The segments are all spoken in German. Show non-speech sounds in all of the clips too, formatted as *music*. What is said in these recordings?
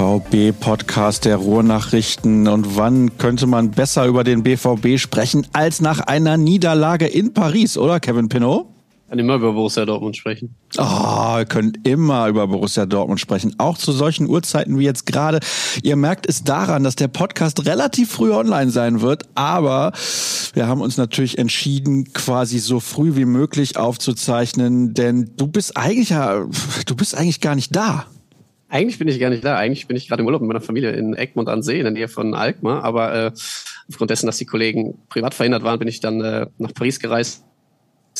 BVB-Podcast der Ruhrnachrichten. Und wann könnte man besser über den BVB sprechen als nach einer Niederlage in Paris, oder Kevin Pinot? kann immer über Borussia Dortmund sprechen. Oh, wir können immer über Borussia Dortmund sprechen. Auch zu solchen Uhrzeiten wie jetzt gerade. Ihr merkt es daran, dass der Podcast relativ früh online sein wird. Aber wir haben uns natürlich entschieden, quasi so früh wie möglich aufzuzeichnen. Denn du bist eigentlich ja, du bist eigentlich gar nicht da. Eigentlich bin ich gar nicht da. Eigentlich bin ich gerade im Urlaub mit meiner Familie in Egmont an See, in der Nähe von Alkmaar. Aber äh, aufgrund dessen, dass die Kollegen privat verhindert waren, bin ich dann äh, nach Paris gereist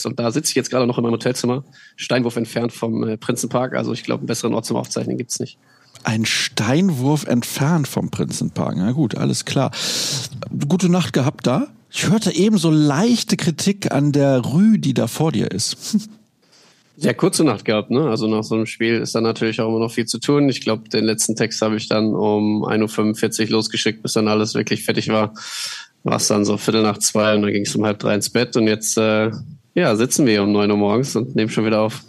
und da sitze ich jetzt gerade noch in meinem Hotelzimmer, Steinwurf entfernt vom äh, Prinzenpark. Also ich glaube, einen besseren Ort zum Aufzeichnen gibt's nicht. Ein Steinwurf entfernt vom Prinzenpark. Na gut, alles klar. Gute Nacht gehabt da? Ich hörte eben so leichte Kritik an der Rue, die da vor dir ist. *laughs* Sehr kurze Nacht gehabt, ne? Also nach so einem Spiel ist dann natürlich auch immer noch viel zu tun. Ich glaube, den letzten Text habe ich dann um 1.45 Uhr losgeschickt, bis dann alles wirklich fertig war. War es dann so Viertel nach zwei und dann ging es um halb drei ins Bett und jetzt äh, ja, sitzen wir hier um neun Uhr morgens und nehmen schon wieder auf.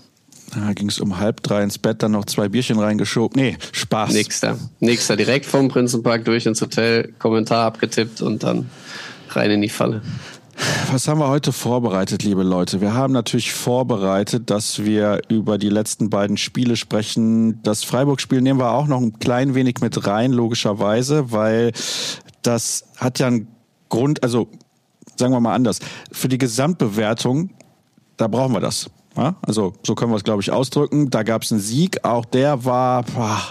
Da ging es um halb drei ins Bett, dann noch zwei Bierchen reingeschoben. Nee, Spaß. Nächster. Nächster direkt vom Prinzenpark durch ins Hotel, Kommentar abgetippt und dann rein in die Falle. Was haben wir heute vorbereitet, liebe Leute? Wir haben natürlich vorbereitet, dass wir über die letzten beiden Spiele sprechen. Das Freiburg-Spiel nehmen wir auch noch ein klein wenig mit rein, logischerweise, weil das hat ja einen Grund, also sagen wir mal anders, für die Gesamtbewertung, da brauchen wir das. Ja? Also so können wir es, glaube ich, ausdrücken. Da gab es einen Sieg, auch der war boah,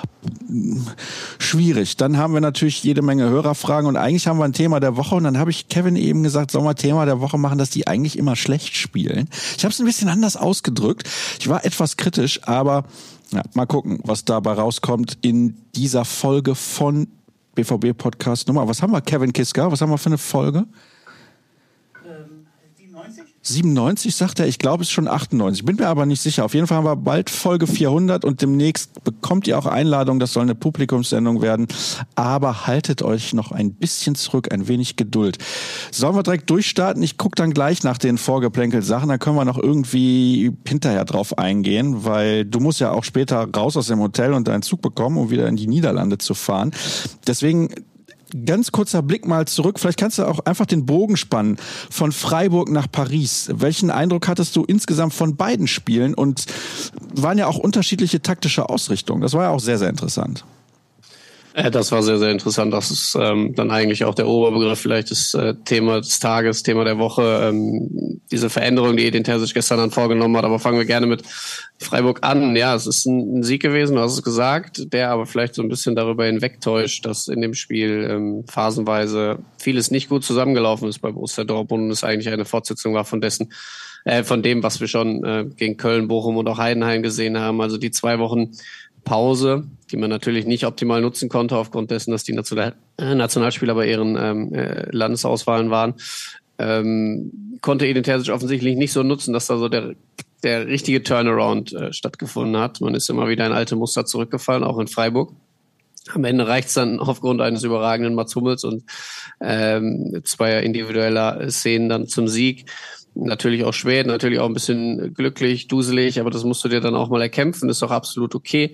schwierig. Dann haben wir natürlich jede Menge Hörerfragen und eigentlich haben wir ein Thema der Woche und dann habe ich Kevin eben gesagt, sollen wir Thema der Woche machen, dass die eigentlich immer schlecht spielen. Ich habe es ein bisschen anders ausgedrückt. Ich war etwas kritisch, aber ja, mal gucken, was dabei rauskommt in dieser Folge von BVB Podcast Nummer. Was haben wir, Kevin Kiska? Was haben wir für eine Folge? 97 sagt er, ich glaube es ist schon 98, bin mir aber nicht sicher. Auf jeden Fall haben wir bald Folge 400 und demnächst bekommt ihr auch Einladung, das soll eine Publikumssendung werden. Aber haltet euch noch ein bisschen zurück, ein wenig Geduld. Sollen wir direkt durchstarten? Ich gucke dann gleich nach den Vorgeplänkel-Sachen, dann können wir noch irgendwie hinterher drauf eingehen, weil du musst ja auch später raus aus dem Hotel und deinen Zug bekommen, um wieder in die Niederlande zu fahren. Deswegen ganz kurzer Blick mal zurück. Vielleicht kannst du auch einfach den Bogen spannen von Freiburg nach Paris. Welchen Eindruck hattest du insgesamt von beiden Spielen? Und waren ja auch unterschiedliche taktische Ausrichtungen. Das war ja auch sehr, sehr interessant. Äh, das war sehr, sehr interessant. Das ist ähm, dann eigentlich auch der Oberbegriff, vielleicht das äh, Thema des Tages, Thema der Woche. Ähm, diese Veränderung, die Edin Terzic gestern dann vorgenommen hat. Aber fangen wir gerne mit Freiburg an. Ja, es ist ein, ein Sieg gewesen, du hast es gesagt, der aber vielleicht so ein bisschen darüber hinwegtäuscht, dass in dem Spiel ähm, phasenweise vieles nicht gut zusammengelaufen ist bei Borussia Dortmund und es eigentlich eine Fortsetzung war von dessen, äh, von dem, was wir schon äh, gegen Köln, Bochum und auch Heidenheim gesehen haben. Also die zwei Wochen Pause, die man natürlich nicht optimal nutzen konnte, aufgrund dessen, dass die National äh, Nationalspieler bei ihren ähm, äh, Landesauswahlen waren, ähm, konnte Edin Terzic offensichtlich nicht so nutzen, dass da so der, der richtige Turnaround äh, stattgefunden hat. Man ist immer wieder in alte Muster zurückgefallen, auch in Freiburg. Am Ende reicht es dann aufgrund eines überragenden Mats Hummels und ähm, zweier individueller Szenen dann zum Sieg natürlich auch schwer, natürlich auch ein bisschen glücklich, duselig, aber das musst du dir dann auch mal erkämpfen, ist doch absolut okay.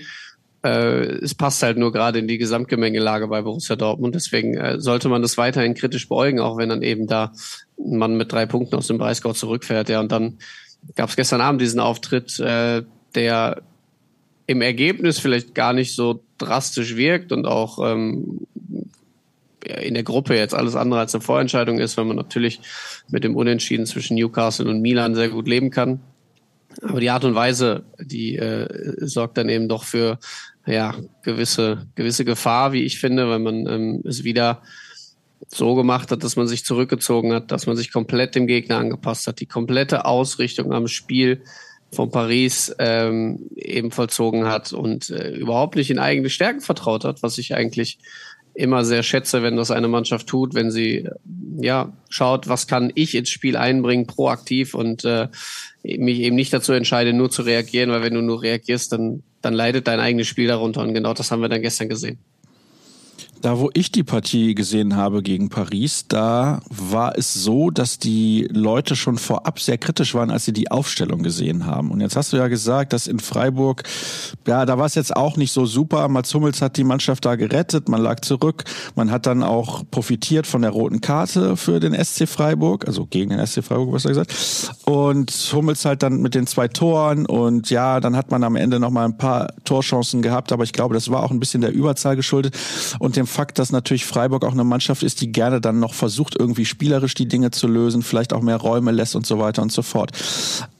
Äh, es passt halt nur gerade in die Gesamtgemengelage bei Borussia Dortmund, deswegen äh, sollte man das weiterhin kritisch beäugen, auch wenn dann eben da man mit drei Punkten aus dem Breisgau zurückfährt. Ja, und dann gab es gestern Abend diesen Auftritt, äh, der im Ergebnis vielleicht gar nicht so drastisch wirkt und auch ähm, in der Gruppe jetzt alles andere als eine Vorentscheidung ist, weil man natürlich mit dem Unentschieden zwischen Newcastle und Milan sehr gut leben kann. Aber die Art und Weise, die äh, sorgt dann eben doch für ja gewisse gewisse Gefahr, wie ich finde, weil man ähm, es wieder so gemacht hat, dass man sich zurückgezogen hat, dass man sich komplett dem Gegner angepasst hat, die komplette Ausrichtung am Spiel von Paris ähm, eben vollzogen hat und äh, überhaupt nicht in eigene Stärken vertraut hat, was ich eigentlich immer sehr schätze, wenn das eine Mannschaft tut, wenn sie ja schaut, was kann ich ins Spiel einbringen, proaktiv und äh, mich eben nicht dazu entscheide, nur zu reagieren, weil wenn du nur reagierst, dann, dann leidet dein eigenes Spiel darunter und genau das haben wir dann gestern gesehen. Da, wo ich die Partie gesehen habe gegen Paris, da war es so, dass die Leute schon vorab sehr kritisch waren, als sie die Aufstellung gesehen haben. Und jetzt hast du ja gesagt, dass in Freiburg, ja, da war es jetzt auch nicht so super. Mats Hummels hat die Mannschaft da gerettet, man lag zurück. Man hat dann auch profitiert von der roten Karte für den SC Freiburg, also gegen den SC Freiburg, was er gesagt. Und Hummels halt dann mit den zwei Toren und ja, dann hat man am Ende noch mal ein paar Torchancen gehabt, aber ich glaube, das war auch ein bisschen der Überzahl geschuldet und dem dem Fakt, dass natürlich Freiburg auch eine Mannschaft ist, die gerne dann noch versucht, irgendwie spielerisch die Dinge zu lösen, vielleicht auch mehr Räume lässt und so weiter und so fort.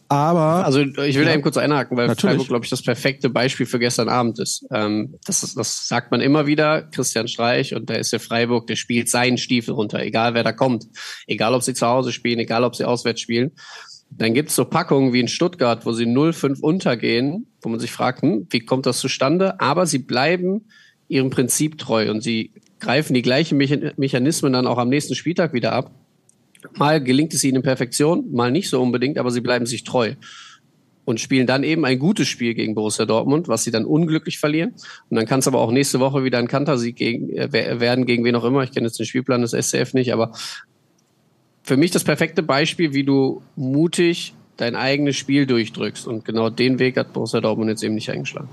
Aber. Also ich will ja, da eben kurz einhaken, weil natürlich. Freiburg, glaube ich, das perfekte Beispiel für gestern Abend ist. Ähm, das ist. Das sagt man immer wieder, Christian Streich, und der ist der Freiburg, der spielt seinen Stiefel runter, egal wer da kommt. Egal ob sie zu Hause spielen, egal ob sie auswärts spielen. Dann gibt's so Packungen wie in Stuttgart, wo sie 0-5 untergehen, wo man sich fragt, hm, wie kommt das zustande? Aber sie bleiben ihrem Prinzip treu und sie greifen die gleichen Mechanismen dann auch am nächsten Spieltag wieder ab. Mal gelingt es ihnen in Perfektion, mal nicht so unbedingt, aber sie bleiben sich treu und spielen dann eben ein gutes Spiel gegen Borussia Dortmund, was sie dann unglücklich verlieren. Und dann kann es aber auch nächste Woche wieder ein Kantersieg gegen, äh, werden, gegen wen auch immer. Ich kenne jetzt den Spielplan des SCF nicht, aber für mich das perfekte Beispiel, wie du mutig dein eigenes Spiel durchdrückst. Und genau den Weg hat Borussia Dortmund jetzt eben nicht eingeschlagen.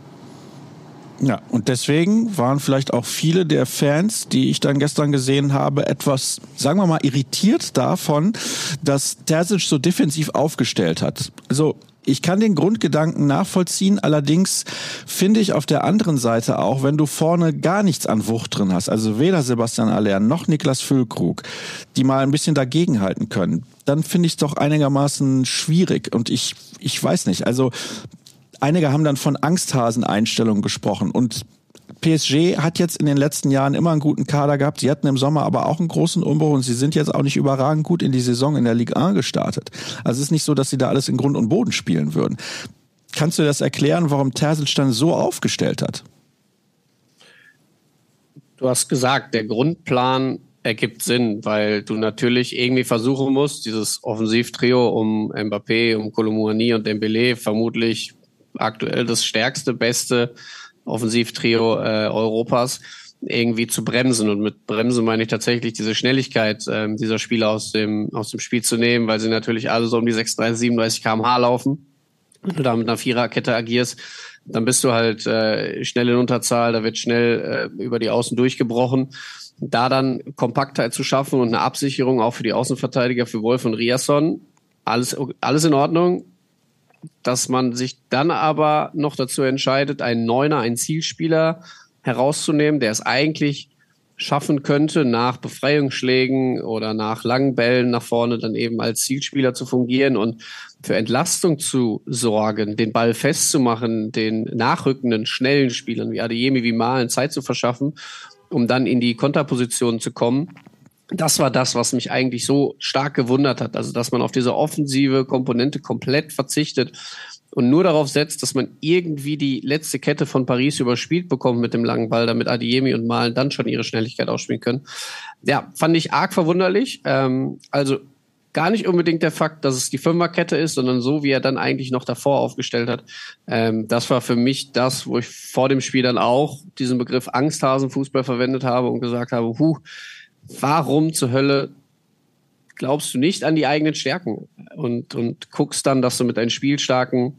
Ja, und deswegen waren vielleicht auch viele der Fans, die ich dann gestern gesehen habe, etwas, sagen wir mal, irritiert davon, dass Terzic so defensiv aufgestellt hat. Also ich kann den Grundgedanken nachvollziehen, allerdings finde ich auf der anderen Seite auch, wenn du vorne gar nichts an Wucht drin hast, also weder Sebastian Aller noch Niklas Füllkrug, die mal ein bisschen dagegenhalten können, dann finde ich es doch einigermaßen schwierig. Und ich, ich weiß nicht, also einige haben dann von Angsthasen-Einstellungen gesprochen und PSG hat jetzt in den letzten Jahren immer einen guten Kader gehabt. Sie hatten im Sommer aber auch einen großen Umbruch und sie sind jetzt auch nicht überragend gut in die Saison in der Ligue 1 gestartet. Also es ist nicht so, dass sie da alles in Grund und Boden spielen würden. Kannst du das erklären, warum Terzic dann so aufgestellt hat? Du hast gesagt, der Grundplan ergibt Sinn, weil du natürlich irgendwie versuchen musst, dieses Offensivtrio um Mbappé, um Kolomouani und Dembélé vermutlich aktuell das stärkste, beste Offensivtrio äh, Europas irgendwie zu bremsen. Und mit Bremsen meine ich tatsächlich diese Schnelligkeit äh, dieser Spieler aus dem, aus dem Spiel zu nehmen, weil sie natürlich alle so um die 36, 37 kmh laufen. Wenn du da mit einer Viererkette agierst, dann bist du halt äh, schnell in Unterzahl, da wird schnell äh, über die Außen durchgebrochen. Da dann Kompaktheit zu schaffen und eine Absicherung auch für die Außenverteidiger, für Wolf und Riasson, alles, alles in Ordnung dass man sich dann aber noch dazu entscheidet, einen Neuner, einen Zielspieler herauszunehmen, der es eigentlich schaffen könnte, nach Befreiungsschlägen oder nach langen Bällen nach vorne dann eben als Zielspieler zu fungieren und für Entlastung zu sorgen, den Ball festzumachen, den nachrückenden, schnellen Spielern wie Adeyemi, wie Malen Zeit zu verschaffen, um dann in die Konterposition zu kommen das war das, was mich eigentlich so stark gewundert hat. Also, dass man auf diese offensive Komponente komplett verzichtet und nur darauf setzt, dass man irgendwie die letzte Kette von Paris überspielt bekommt mit dem langen Ball, damit Adiemi und Malen dann schon ihre Schnelligkeit ausspielen können. Ja, fand ich arg verwunderlich. Ähm, also gar nicht unbedingt der Fakt, dass es die Fünferkette ist, sondern so, wie er dann eigentlich noch davor aufgestellt hat. Ähm, das war für mich das, wo ich vor dem Spiel dann auch diesen Begriff Angsthasenfußball verwendet habe und gesagt habe, huh, warum zur Hölle glaubst du nicht an die eigenen Stärken und, und guckst dann, dass du mit deinen spielstarken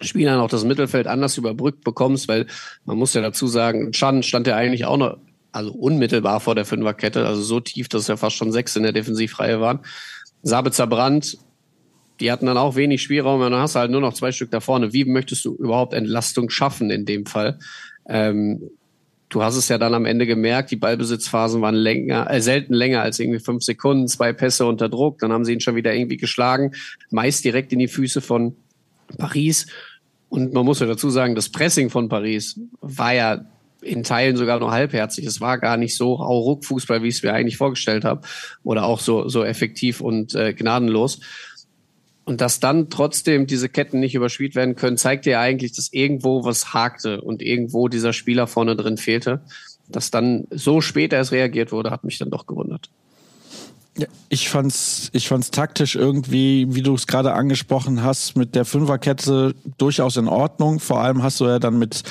Spielern auch das Mittelfeld anders überbrückt bekommst, weil man muss ja dazu sagen, Chan stand ja eigentlich auch noch, also unmittelbar vor der Fünferkette, also so tief, dass es ja fast schon sechs in der Defensivreihe waren. Sabitzer Brandt, die hatten dann auch wenig Spielraum, und dann hast du halt nur noch zwei Stück da vorne. Wie möchtest du überhaupt Entlastung schaffen in dem Fall? Ähm, du hast es ja dann am Ende gemerkt, die Ballbesitzphasen waren länger, äh, selten länger als irgendwie fünf Sekunden, zwei Pässe unter Druck, dann haben sie ihn schon wieder irgendwie geschlagen, meist direkt in die Füße von Paris. Und man muss ja dazu sagen, das Pressing von Paris war ja in Teilen sogar nur halbherzig. Es war gar nicht so Hauruck-Fußball, wie ich es mir eigentlich vorgestellt habe. Oder auch so, so effektiv und äh, gnadenlos. Und dass dann trotzdem diese Ketten nicht überspielt werden können, zeigt ja eigentlich, dass irgendwo was hakte und irgendwo dieser Spieler vorne drin fehlte. Dass dann so spät erst reagiert wurde, hat mich dann doch gewundert. Ich fand's, ich fand's taktisch irgendwie, wie du es gerade angesprochen hast, mit der Fünferkette durchaus in Ordnung. Vor allem hast du ja dann mit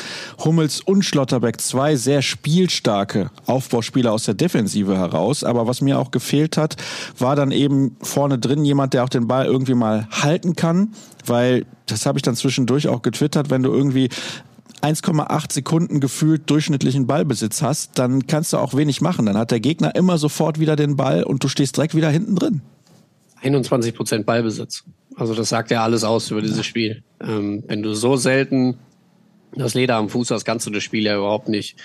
Hummels und Schlotterbeck zwei sehr spielstarke Aufbauspieler aus der Defensive heraus. Aber was mir auch gefehlt hat, war dann eben vorne drin jemand, der auch den Ball irgendwie mal halten kann, weil das habe ich dann zwischendurch auch getwittert, wenn du irgendwie 1,8 Sekunden gefühlt durchschnittlichen Ballbesitz hast, dann kannst du auch wenig machen. Dann hat der Gegner immer sofort wieder den Ball und du stehst direkt wieder hinten drin. 21 Prozent Ballbesitz. Also das sagt ja alles aus über dieses Spiel. Ähm, wenn du so selten das Leder am Fuß hast, kannst du das Spiel ja überhaupt nicht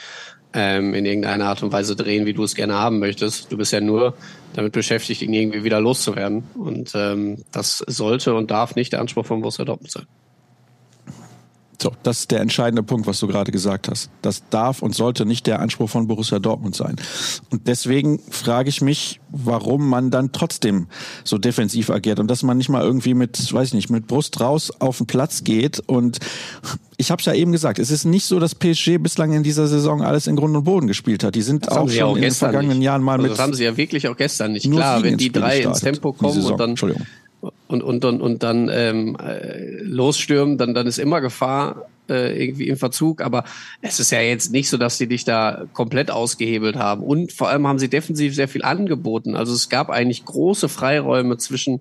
ähm, in irgendeiner Art und Weise drehen, wie du es gerne haben möchtest. Du bist ja nur damit beschäftigt, ihn irgendwie wieder loszuwerden. Und ähm, das sollte und darf nicht der Anspruch von Borussia Dortmund sein. So, das ist der entscheidende Punkt, was du gerade gesagt hast. Das darf und sollte nicht der Anspruch von Borussia Dortmund sein. Und deswegen frage ich mich, warum man dann trotzdem so defensiv agiert und dass man nicht mal irgendwie mit, weiß ich nicht, mit Brust raus auf den Platz geht. Und ich habe es ja eben gesagt, es ist nicht so, dass PSG bislang in dieser Saison alles in Grund und Boden gespielt hat. Die sind das auch schon auch in den vergangenen nicht. Jahren mal also mit. Das haben sie ja wirklich auch gestern nicht. Klar, wenn die drei ins Tempo kommen und dann Entschuldigung und, und, und, und dann ähm, äh, losstürmen, dann, dann ist immer Gefahr äh, irgendwie im Verzug. Aber es ist ja jetzt nicht so, dass sie dich da komplett ausgehebelt haben. Und vor allem haben sie defensiv sehr viel angeboten. Also es gab eigentlich große Freiräume zwischen,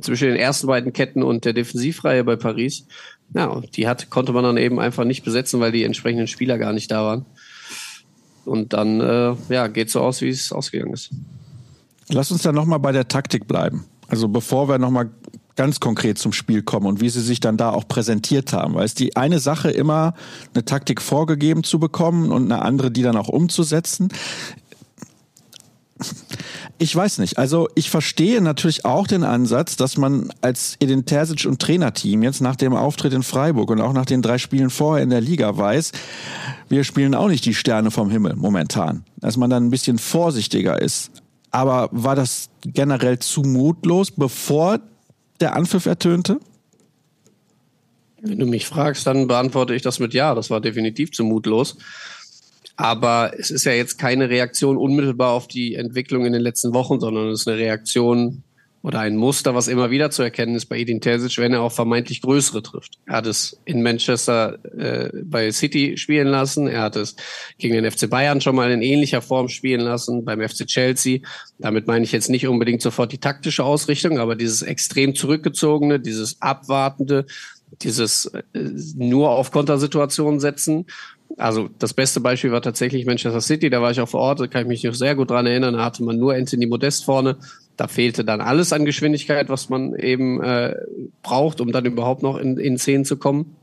zwischen den ersten beiden Ketten und der Defensivreihe bei Paris. Ja, und die hat, konnte man dann eben einfach nicht besetzen, weil die entsprechenden Spieler gar nicht da waren. Und dann äh, ja, geht so aus, wie es ausgegangen ist. Lass uns dann nochmal bei der Taktik bleiben. Also bevor wir nochmal ganz konkret zum Spiel kommen und wie sie sich dann da auch präsentiert haben. Weil es die eine Sache immer, eine Taktik vorgegeben zu bekommen und eine andere, die dann auch umzusetzen. Ich weiß nicht. Also ich verstehe natürlich auch den Ansatz, dass man als Edin Terzic und Trainerteam jetzt nach dem Auftritt in Freiburg und auch nach den drei Spielen vorher in der Liga weiß, wir spielen auch nicht die Sterne vom Himmel momentan. Dass man dann ein bisschen vorsichtiger ist. Aber war das generell zu mutlos, bevor der Anpfiff ertönte? Wenn du mich fragst, dann beantworte ich das mit Ja. Das war definitiv zu mutlos. Aber es ist ja jetzt keine Reaktion unmittelbar auf die Entwicklung in den letzten Wochen, sondern es ist eine Reaktion oder ein Muster, was immer wieder zu erkennen ist bei Edin Terzic, wenn er auch vermeintlich größere trifft. Er hat es in Manchester äh, bei City spielen lassen, er hat es gegen den FC Bayern schon mal in ähnlicher Form spielen lassen, beim FC Chelsea. Damit meine ich jetzt nicht unbedingt sofort die taktische Ausrichtung, aber dieses extrem zurückgezogene, dieses abwartende, dieses äh, nur auf Kontersituationen setzen. Also das beste Beispiel war tatsächlich Manchester City, da war ich auch vor Ort, da kann ich mich noch sehr gut dran erinnern, da hatte man nur Anthony Modest vorne da fehlte dann alles an Geschwindigkeit, was man eben äh, braucht, um dann überhaupt noch in, in Szenen zu kommen.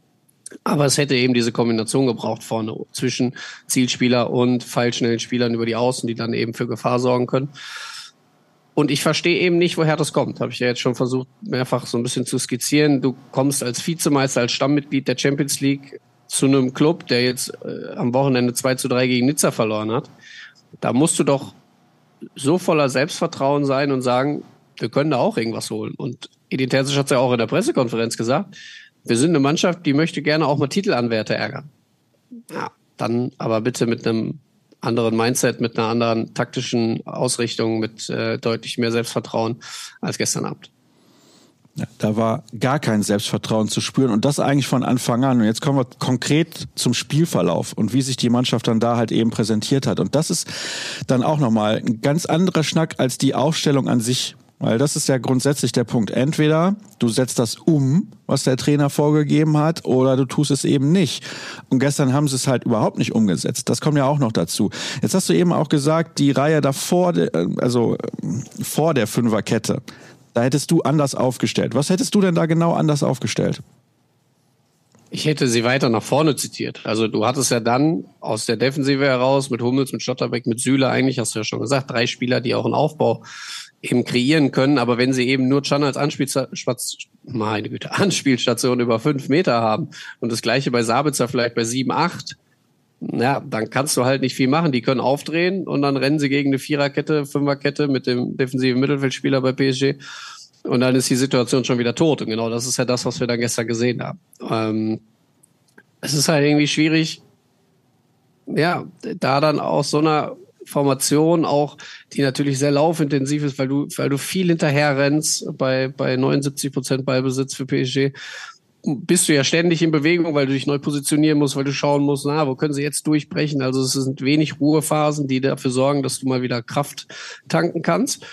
Aber es hätte eben diese Kombination gebraucht vorne zwischen Zielspieler und feilschnellen Spielern über die Außen, die dann eben für Gefahr sorgen können. Und ich verstehe eben nicht, woher das kommt. Habe ich ja jetzt schon versucht, mehrfach so ein bisschen zu skizzieren. Du kommst als Vizemeister, als Stammmitglied der Champions League zu einem Club, der jetzt äh, am Wochenende 2 zu 3 gegen Nizza verloren hat. Da musst du doch so voller Selbstvertrauen sein und sagen, wir können da auch irgendwas holen. Und Edin Terzic hat es ja auch in der Pressekonferenz gesagt, wir sind eine Mannschaft, die möchte gerne auch mal Titelanwärter ärgern. Ja, dann aber bitte mit einem anderen Mindset, mit einer anderen taktischen Ausrichtung, mit äh, deutlich mehr Selbstvertrauen als gestern Abend. Da war gar kein Selbstvertrauen zu spüren und das eigentlich von Anfang an. Und jetzt kommen wir konkret zum Spielverlauf und wie sich die Mannschaft dann da halt eben präsentiert hat. Und das ist dann auch nochmal ein ganz anderer Schnack als die Aufstellung an sich. Weil das ist ja grundsätzlich der Punkt. Entweder du setzt das um, was der Trainer vorgegeben hat, oder du tust es eben nicht. Und gestern haben sie es halt überhaupt nicht umgesetzt. Das kommt ja auch noch dazu. Jetzt hast du eben auch gesagt, die Reihe davor, also vor der Fünferkette, da hättest du anders aufgestellt. Was hättest du denn da genau anders aufgestellt? Ich hätte sie weiter nach vorne zitiert. Also du hattest ja dann aus der Defensive heraus mit Hummels, mit Stotterbeck, mit Süle eigentlich, hast du ja schon gesagt, drei Spieler, die auch einen Aufbau eben kreieren können. Aber wenn sie eben nur Chan als *laughs* Anspielstation über fünf Meter haben und das gleiche bei Sabitzer vielleicht bei sieben, acht, ja, dann kannst du halt nicht viel machen. Die können aufdrehen und dann rennen sie gegen eine Viererkette, Fünferkette mit dem defensiven Mittelfeldspieler bei PSG. Und dann ist die Situation schon wieder tot. Und genau das ist ja das, was wir dann gestern gesehen haben. Ähm, es ist halt irgendwie schwierig, ja, da dann aus so einer Formation auch, die natürlich sehr laufintensiv ist, weil du, weil du viel hinterher rennst bei, bei 79 Prozent Ballbesitz für PSG bist du ja ständig in Bewegung, weil du dich neu positionieren musst, weil du schauen musst, na, wo können sie jetzt durchbrechen? Also es sind wenig Ruhephasen, die dafür sorgen, dass du mal wieder Kraft tanken kannst.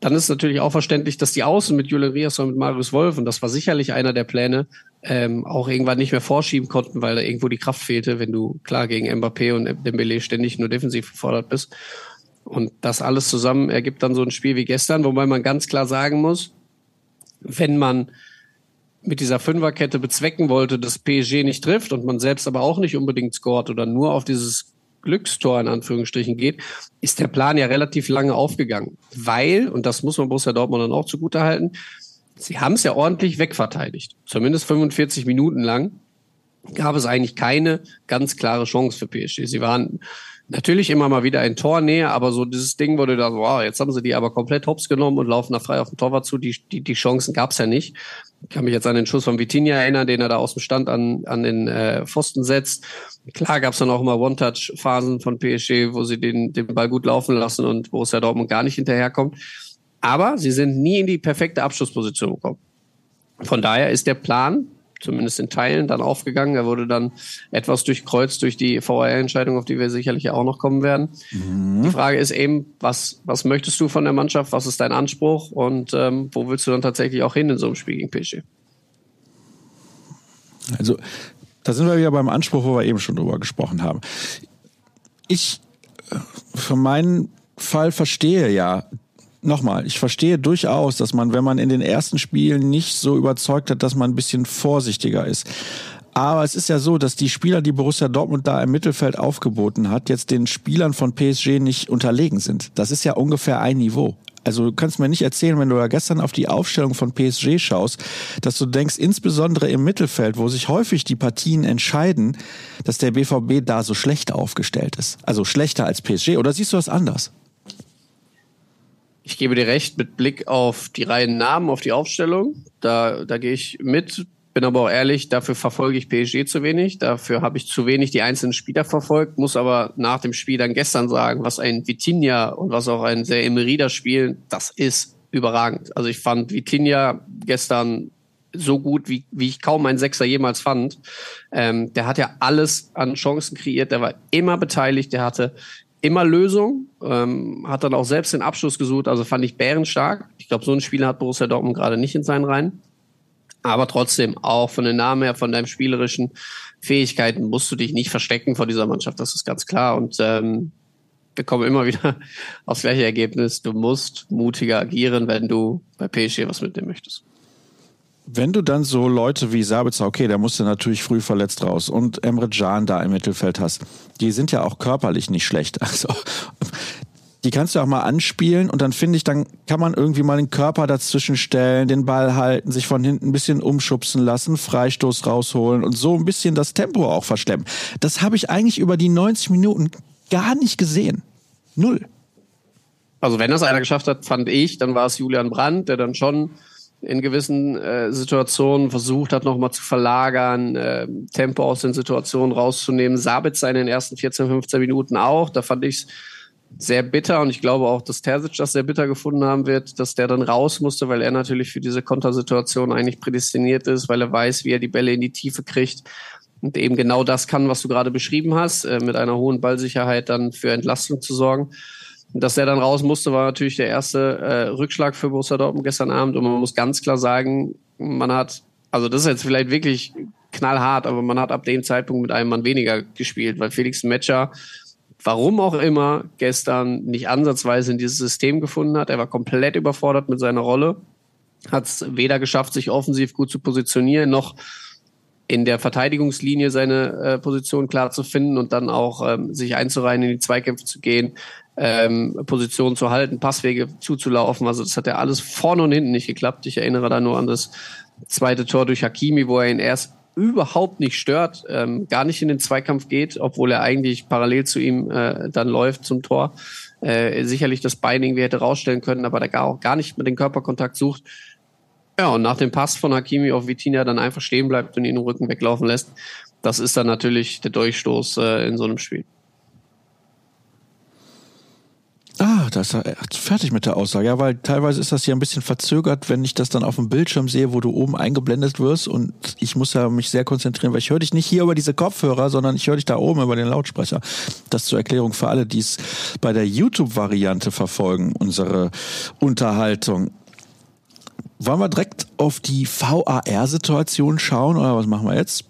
Dann ist natürlich auch verständlich, dass die Außen mit Julian Rias und mit Marius Wolf, und das war sicherlich einer der Pläne, ähm, auch irgendwann nicht mehr vorschieben konnten, weil da irgendwo die Kraft fehlte, wenn du klar gegen Mbappé und Dembele ständig nur defensiv gefordert bist. Und das alles zusammen ergibt dann so ein Spiel wie gestern, wobei man ganz klar sagen muss, wenn man mit dieser Fünferkette bezwecken wollte, dass PSG nicht trifft und man selbst aber auch nicht unbedingt scoret oder nur auf dieses Glückstor in Anführungsstrichen geht, ist der Plan ja relativ lange aufgegangen. Weil, und das muss man Borussia Dortmund dann auch zugutehalten, sie haben es ja ordentlich wegverteidigt. Zumindest 45 Minuten lang gab es eigentlich keine ganz klare Chance für PSG. Sie waren natürlich immer mal wieder ein Tor näher, aber so dieses Ding wurde da, wow, jetzt haben sie die aber komplett hops genommen und laufen da frei auf den Torwart zu. Die, die, die Chancen gab es ja nicht. Ich kann mich jetzt an den Schuss von Vitinha erinnern, den er da aus dem Stand an, an den äh, Pfosten setzt. Klar gab es dann auch immer One-Touch-Phasen von PSG, wo sie den, den Ball gut laufen lassen und wo es ja Dortmund gar nicht hinterherkommt. Aber sie sind nie in die perfekte Abschlussposition gekommen. Von daher ist der Plan, zumindest in Teilen dann aufgegangen. Er wurde dann etwas durchkreuzt durch die VAR-Entscheidung, auf die wir sicherlich auch noch kommen werden. Mhm. Die Frage ist eben, was, was möchtest du von der Mannschaft? Was ist dein Anspruch? Und ähm, wo willst du dann tatsächlich auch hin in so einem Spiel gegen PSG? Also, da sind wir wieder beim Anspruch, wo wir eben schon drüber gesprochen haben. Ich äh, für meinen Fall verstehe ja nochmal, ich verstehe durchaus, dass man, wenn man in den ersten Spielen nicht so überzeugt hat, dass man ein bisschen vorsichtiger ist. Aber es ist ja so, dass die Spieler, die Borussia Dortmund da im Mittelfeld aufgeboten hat, jetzt den Spielern von PSG nicht unterlegen sind. Das ist ja ungefähr ein Niveau. Also du kannst mir nicht erzählen, wenn du ja gestern auf die Aufstellung von PSG schaust, dass du denkst, insbesondere im Mittelfeld, wo sich häufig die Partien entscheiden, dass der BVB da so schlecht aufgestellt ist. Also schlechter als PSG. Oder siehst du das anders? Ich gebe dir recht, mit Blick auf die Reihen Namen, auf die Aufstellung, da, da gehe ich mit, bin aber auch ehrlich, dafür verfolge ich PSG zu wenig, dafür habe ich zu wenig die einzelnen Spieler verfolgt, muss aber nach dem Spiel dann gestern sagen, was ein Vitinha und was auch ein sehr Emerida spielen, das ist überragend. Also ich fand Vitinha gestern so gut, wie, wie ich kaum einen Sechser jemals fand. Ähm, der hat ja alles an Chancen kreiert, der war immer beteiligt, der hatte immer Lösung, ähm, hat dann auch selbst den Abschluss gesucht, also fand ich bärenstark. Ich glaube, so ein Spieler hat Borussia Dortmund gerade nicht in seinen Reihen. Aber trotzdem, auch von den Namen her, von deinen spielerischen Fähigkeiten musst du dich nicht verstecken vor dieser Mannschaft, das ist ganz klar. Und ähm, wir kommen immer wieder *laughs* aufs gleiche Ergebnis. Du musst mutiger agieren, wenn du bei PSG was mitnehmen möchtest. Wenn du dann so Leute wie Sabitzer, okay, der musste natürlich früh verletzt raus und Emre Can da im Mittelfeld hast, die sind ja auch körperlich nicht schlecht. *laughs* Also die kannst du auch mal anspielen und dann finde ich, dann kann man irgendwie mal den Körper dazwischen stellen, den Ball halten, sich von hinten ein bisschen umschubsen lassen, Freistoß rausholen und so ein bisschen das Tempo auch verschleppen. Das habe ich eigentlich über die 90 Minuten gar nicht gesehen. Null. Also wenn das einer geschafft hat, fand ich, dann war es Julian Brandt, der dann schon in gewissen äh, Situationen versucht hat, nochmal zu verlagern, äh, Tempo aus den Situationen rauszunehmen. Sabitzer in den ersten 14, 15 Minuten auch. Da fand ich es sehr bitter und ich glaube auch, dass Terzic das sehr bitter gefunden haben wird, dass der dann raus musste, weil er natürlich für diese Kontersituation eigentlich prädestiniert ist, weil er weiß, wie er die Bälle in die Tiefe kriegt und eben genau das kann, was du gerade beschrieben hast, äh, mit einer hohen Ballsicherheit dann für Entlastung zu sorgen. Dass er dann raus musste, war natürlich der erste äh, Rückschlag für Borussia Dortmund gestern Abend. Und man muss ganz klar sagen, man hat, also das ist jetzt vielleicht wirklich knallhart, aber man hat ab dem Zeitpunkt mit einem Mann weniger gespielt, weil Felix Metscher, warum auch immer, gestern nicht ansatzweise in dieses System gefunden hat. Er war komplett überfordert mit seiner Rolle, hat es weder geschafft, sich offensiv gut zu positionieren, noch in der Verteidigungslinie seine äh, Position klar zu finden und dann auch ähm, sich einzureihen, in die Zweikämpfe zu gehen ähm, Position zu halten, Passwege zuzulaufen. Also das hat ja alles vorne und hinten nicht geklappt. Ich erinnere da nur an das zweite Tor durch Hakimi, wo er ihn erst überhaupt nicht stört, ähm, gar nicht in den Zweikampf geht, obwohl er eigentlich parallel zu ihm äh, dann läuft zum Tor. Äh, sicherlich das Bein irgendwie hätte rausstellen können, aber der gar auch gar nicht mit dem Körperkontakt sucht. Ja, und nach dem Pass von Hakimi auf Vitinha dann einfach stehen bleibt und ihn im Rücken weglaufen lässt. Das ist dann natürlich der Durchstoß äh, in so einem Spiel. Ja, das ist fertig mit der Aussage. Ja, weil teilweise ist das hier ein bisschen verzögert, wenn ich das dann auf dem Bildschirm sehe, wo du oben eingeblendet wirst und ich muss ja mich sehr konzentrieren, weil ich höre dich nicht hier über diese Kopfhörer, sondern ich höre dich da oben über den Lautsprecher. Das zur Erklärung für alle, die es bei der YouTube-Variante verfolgen, unsere Unterhaltung. Wollen wir direkt auf die VAR-Situation schauen oder was machen wir jetzt?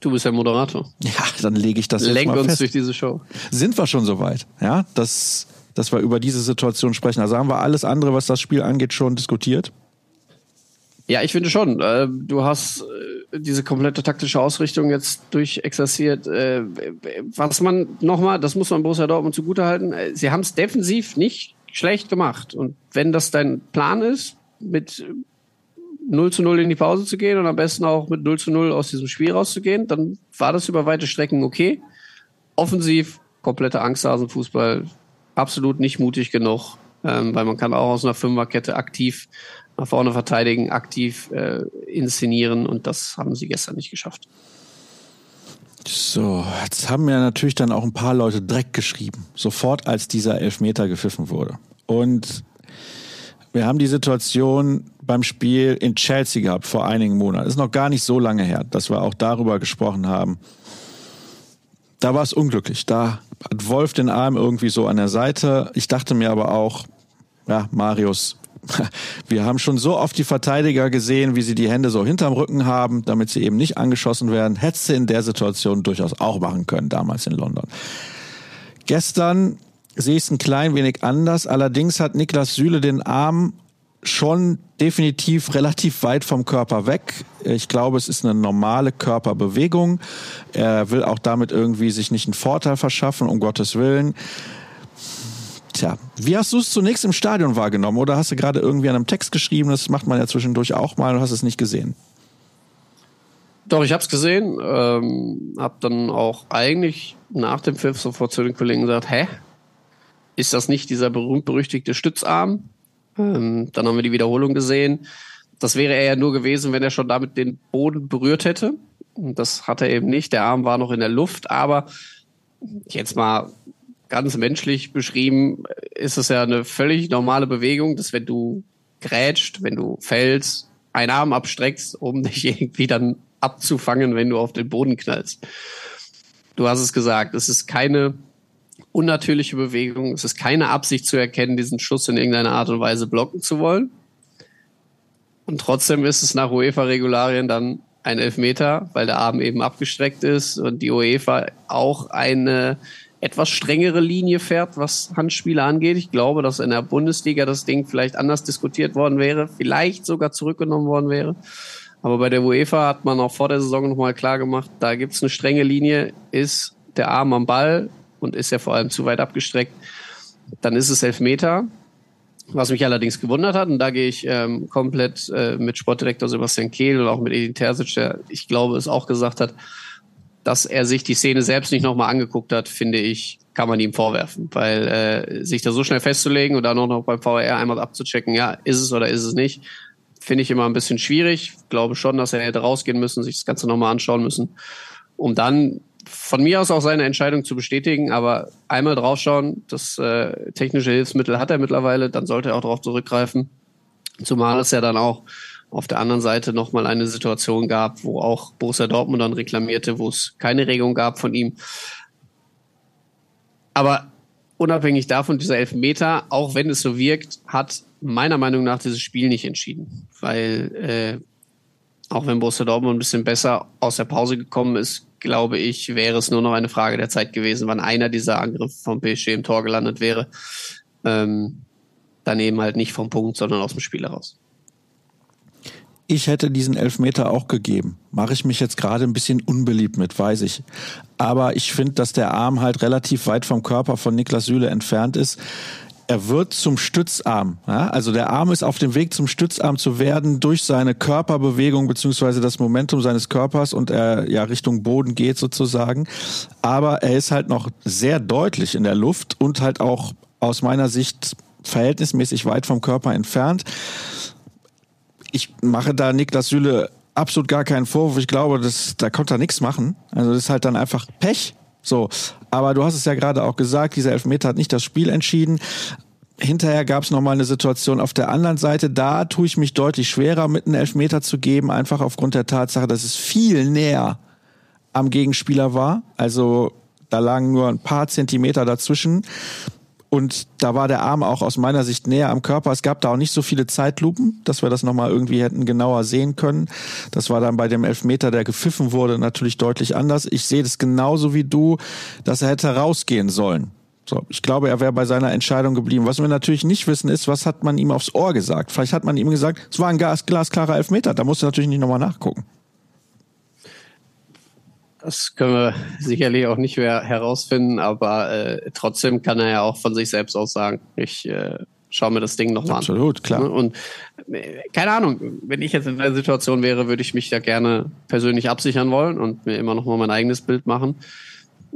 Du bist ja Moderator. Ja, dann lege ich das Lenk jetzt mal uns fest. durch diese Show. Sind wir schon soweit, ja, dass, dass wir über diese Situation sprechen? Also haben wir alles andere, was das Spiel angeht, schon diskutiert? Ja, ich finde schon. Äh, Du hast äh, diese komplette taktische Ausrichtung jetzt durchexerziert. Äh, Was man nochmal, das muss man Borussia Dortmund zugutehalten, sie haben es defensiv nicht schlecht gemacht. Und wenn das dein Plan ist, mit 0 zu 0 in die Pause zu gehen und am besten auch mit 0 zu 0 aus diesem Spiel rauszugehen, dann war das über weite Strecken okay. Offensiv, kompletter Angsthasenfußball, absolut nicht mutig genug, ähm, weil man kann auch aus einer Fünferkette aktiv nach vorne verteidigen, aktiv äh, inszenieren und das haben sie gestern nicht geschafft. So, jetzt haben mir natürlich dann auch ein paar Leute Dreck geschrieben, sofort als dieser Elfmeter gepfiffen wurde. Und wir haben die Situation beim Spiel in Chelsea gehabt vor einigen Monaten. Ist noch gar nicht so lange her, dass wir auch darüber gesprochen haben. Da war es unglücklich. Da hat Wolf den Arm irgendwie so an der Seite. Ich dachte mir aber auch, ja, Marius, *laughs* wir haben schon so oft die Verteidiger gesehen, wie sie die Hände so hinterm Rücken haben, damit sie eben nicht angeschossen werden. Hättest du in der Situation durchaus auch machen können, damals in London. Gestern sehe ich es ein klein wenig anders. Allerdings hat Niklas Süle den Arm schon definitiv relativ weit vom Körper weg. Ich glaube, es ist eine normale Körperbewegung. Er will auch damit irgendwie sich nicht einen Vorteil verschaffen, um Gottes Willen. Tja, wie hast du es zunächst im Stadion wahrgenommen? Oder hast du gerade irgendwie an einem Text geschrieben? Das macht man ja zwischendurch auch mal und hast es nicht gesehen. Doch, ich habe es gesehen, ähm, habe dann auch eigentlich nach dem Pfiff sofort zu den Kollegen gesagt, hä, ist das nicht dieser berühmt-berüchtigte Stützarm? Ähm, dann haben wir die Wiederholung gesehen. Das wäre er ja nur gewesen, wenn er schon damit den Boden berührt hätte. Und das hat er eben nicht. Der Arm war noch in der Luft, aber jetzt mal ganz menschlich beschrieben, ist es ja eine völlig normale Bewegung, dass wenn du grätscht, wenn du fällst, einen Arm abstreckst, um dich *laughs* irgendwie dann abzufangen, wenn du auf den Boden knallst. Du hast es gesagt, es ist keine unnatürliche Bewegung, es ist keine Absicht zu erkennen, diesen Schuss in irgendeiner Art und Weise blocken zu wollen. Und trotzdem ist es nach UEFA-Regularien dann ein Elfmeter, weil der Arm eben abgestreckt ist und die UEFA auch eine etwas strengere Linie fährt, was Handspiele angeht. Ich glaube, dass in der Bundesliga das Ding vielleicht anders diskutiert worden wäre, vielleicht sogar zurückgenommen worden wäre. Aber bei der UEFA hat man auch vor der Saison nochmal klar gemacht, da gibt es eine strenge Linie, ist der Arm am Ball und ist ja vor allem zu weit abgestreckt, dann ist es Elfmeter. Was mich allerdings gewundert hat, und da gehe ich ähm, komplett äh, mit Sportdirektor Sebastian Kehl und auch mit Edin Terzic, der, ich glaube, es auch gesagt hat, dass er sich die Szene selbst nicht nochmal angeguckt hat, finde ich, kann man ihm vorwerfen. Weil äh, sich da so schnell festzulegen und dann auch noch beim VR einmal abzuchecken, ja, ist es oder ist es nicht, finde ich immer ein bisschen schwierig. Ich glaube schon, dass er hätte rausgehen müssen, sich das Ganze nochmal anschauen müssen, um dann von mir aus auch seine Entscheidung zu bestätigen, aber einmal draufschauen, das äh, technische Hilfsmittel hat er mittlerweile, dann sollte er auch darauf zurückgreifen. Zumal es ja dann auch auf der anderen Seite nochmal eine Situation gab, wo auch Borussia Dortmund dann reklamierte, wo es keine Regung gab von ihm. Aber unabhängig davon, dieser Elfmeter, auch wenn es so wirkt, hat meiner Meinung nach dieses Spiel nicht entschieden. Weil äh, auch wenn Borussia Dortmund ein bisschen besser aus der Pause gekommen ist, glaube ich, wäre es nur noch eine Frage der Zeit gewesen, wann einer dieser Angriffe vom PSG im Tor gelandet wäre. Ähm, dann eben halt nicht vom Punkt, sondern aus dem Spiel heraus. Ich hätte diesen Elfmeter auch gegeben. Mache ich mich jetzt gerade ein bisschen unbeliebt mit, weiß ich. Aber ich finde, dass der Arm halt relativ weit vom Körper von Niklas Süle entfernt ist. Er wird zum Stützarm. Ja? Also der Arm ist auf dem Weg zum Stützarm zu werden durch seine Körperbewegung beziehungsweise das Momentum seines Körpers und er ja Richtung Boden geht sozusagen. Aber er ist halt noch sehr deutlich in der Luft und halt auch aus meiner Sicht verhältnismäßig weit vom Körper entfernt ich mache da Niklas Süle absolut gar keinen Vorwurf. Ich glaube, das, da konnte er nichts machen. Also das ist halt dann einfach Pech. So. Aber du hast es ja gerade auch gesagt, dieser Elfmeter hat nicht das Spiel entschieden. Hinterher gab es nochmal eine Situation auf der anderen Seite. Da tue ich mich deutlich schwerer, mit einem Elfmeter zu geben, einfach aufgrund der Tatsache, dass es viel näher am Gegenspieler war. Also da lagen nur ein paar Zentimeter dazwischen. Und da war der Arm auch aus meiner Sicht näher am Körper. Es gab da auch nicht so viele Zeitlupen, dass wir das nochmal irgendwie hätten genauer sehen können. Das war dann bei dem Elfmeter, der gepfiffen wurde, natürlich deutlich anders. Ich sehe das genauso wie du, dass er hätte rausgehen sollen. So, ich glaube, er wäre bei seiner Entscheidung geblieben. Was wir natürlich nicht wissen, ist, was hat man ihm aufs Ohr gesagt? Vielleicht hat man ihm gesagt, es war ein glasklarer Elfmeter. Da musst du natürlich nicht nochmal nachgucken. Das können wir sicherlich auch nicht mehr herausfinden, aber äh, trotzdem kann er ja auch von sich selbst aus sagen, ich äh, schaue mir das Ding nochmal an. Absolut, klar. Ne? Und äh, keine Ahnung, wenn ich jetzt in der Situation wäre, würde ich mich da gerne persönlich absichern wollen und mir immer nochmal mein eigenes Bild machen.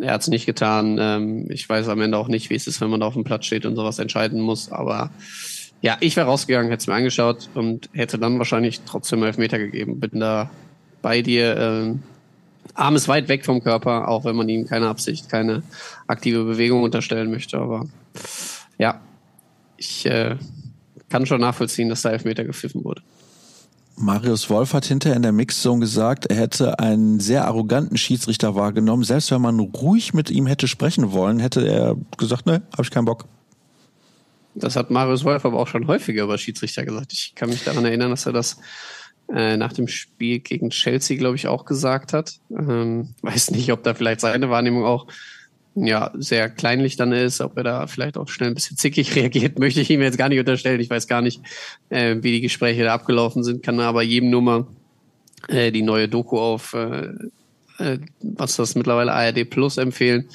Er hat es nicht getan. Ähm, ich weiß am Ende auch nicht, wie es ist, wenn man da auf dem Platz steht und sowas entscheiden muss. Aber ja, ich wäre rausgegangen, hätte es mir angeschaut und hätte dann wahrscheinlich trotzdem elf Meter gegeben. Bin da bei dir. Ähm, Arm ist weit weg vom Körper, auch wenn man ihm keine Absicht, keine aktive Bewegung unterstellen möchte. Aber ja, ich äh, kann schon nachvollziehen, dass da Elfmeter gepfiffen wurde. Marius Wolf hat hinterher in der Mixzone gesagt, er hätte einen sehr arroganten Schiedsrichter wahrgenommen. Selbst wenn man ruhig mit ihm hätte sprechen wollen, hätte er gesagt, ne, habe ich keinen Bock. Das hat Marius Wolf aber auch schon häufiger über Schiedsrichter gesagt. Ich kann mich daran erinnern, dass er das äh, nach dem Spiel gegen Chelsea, glaube ich, auch gesagt hat. Ähm, weiß nicht, ob da vielleicht seine Wahrnehmung auch ja, sehr kleinlich dann ist, ob er da vielleicht auch schnell ein bisschen zickig *laughs* reagiert, möchte ich ihm jetzt gar nicht unterstellen. Ich weiß gar nicht, äh, wie die Gespräche da abgelaufen sind, kann aber jedem Nummer äh, die neue Doku auf, äh, äh, was das mittlerweile ARD Plus empfehlen,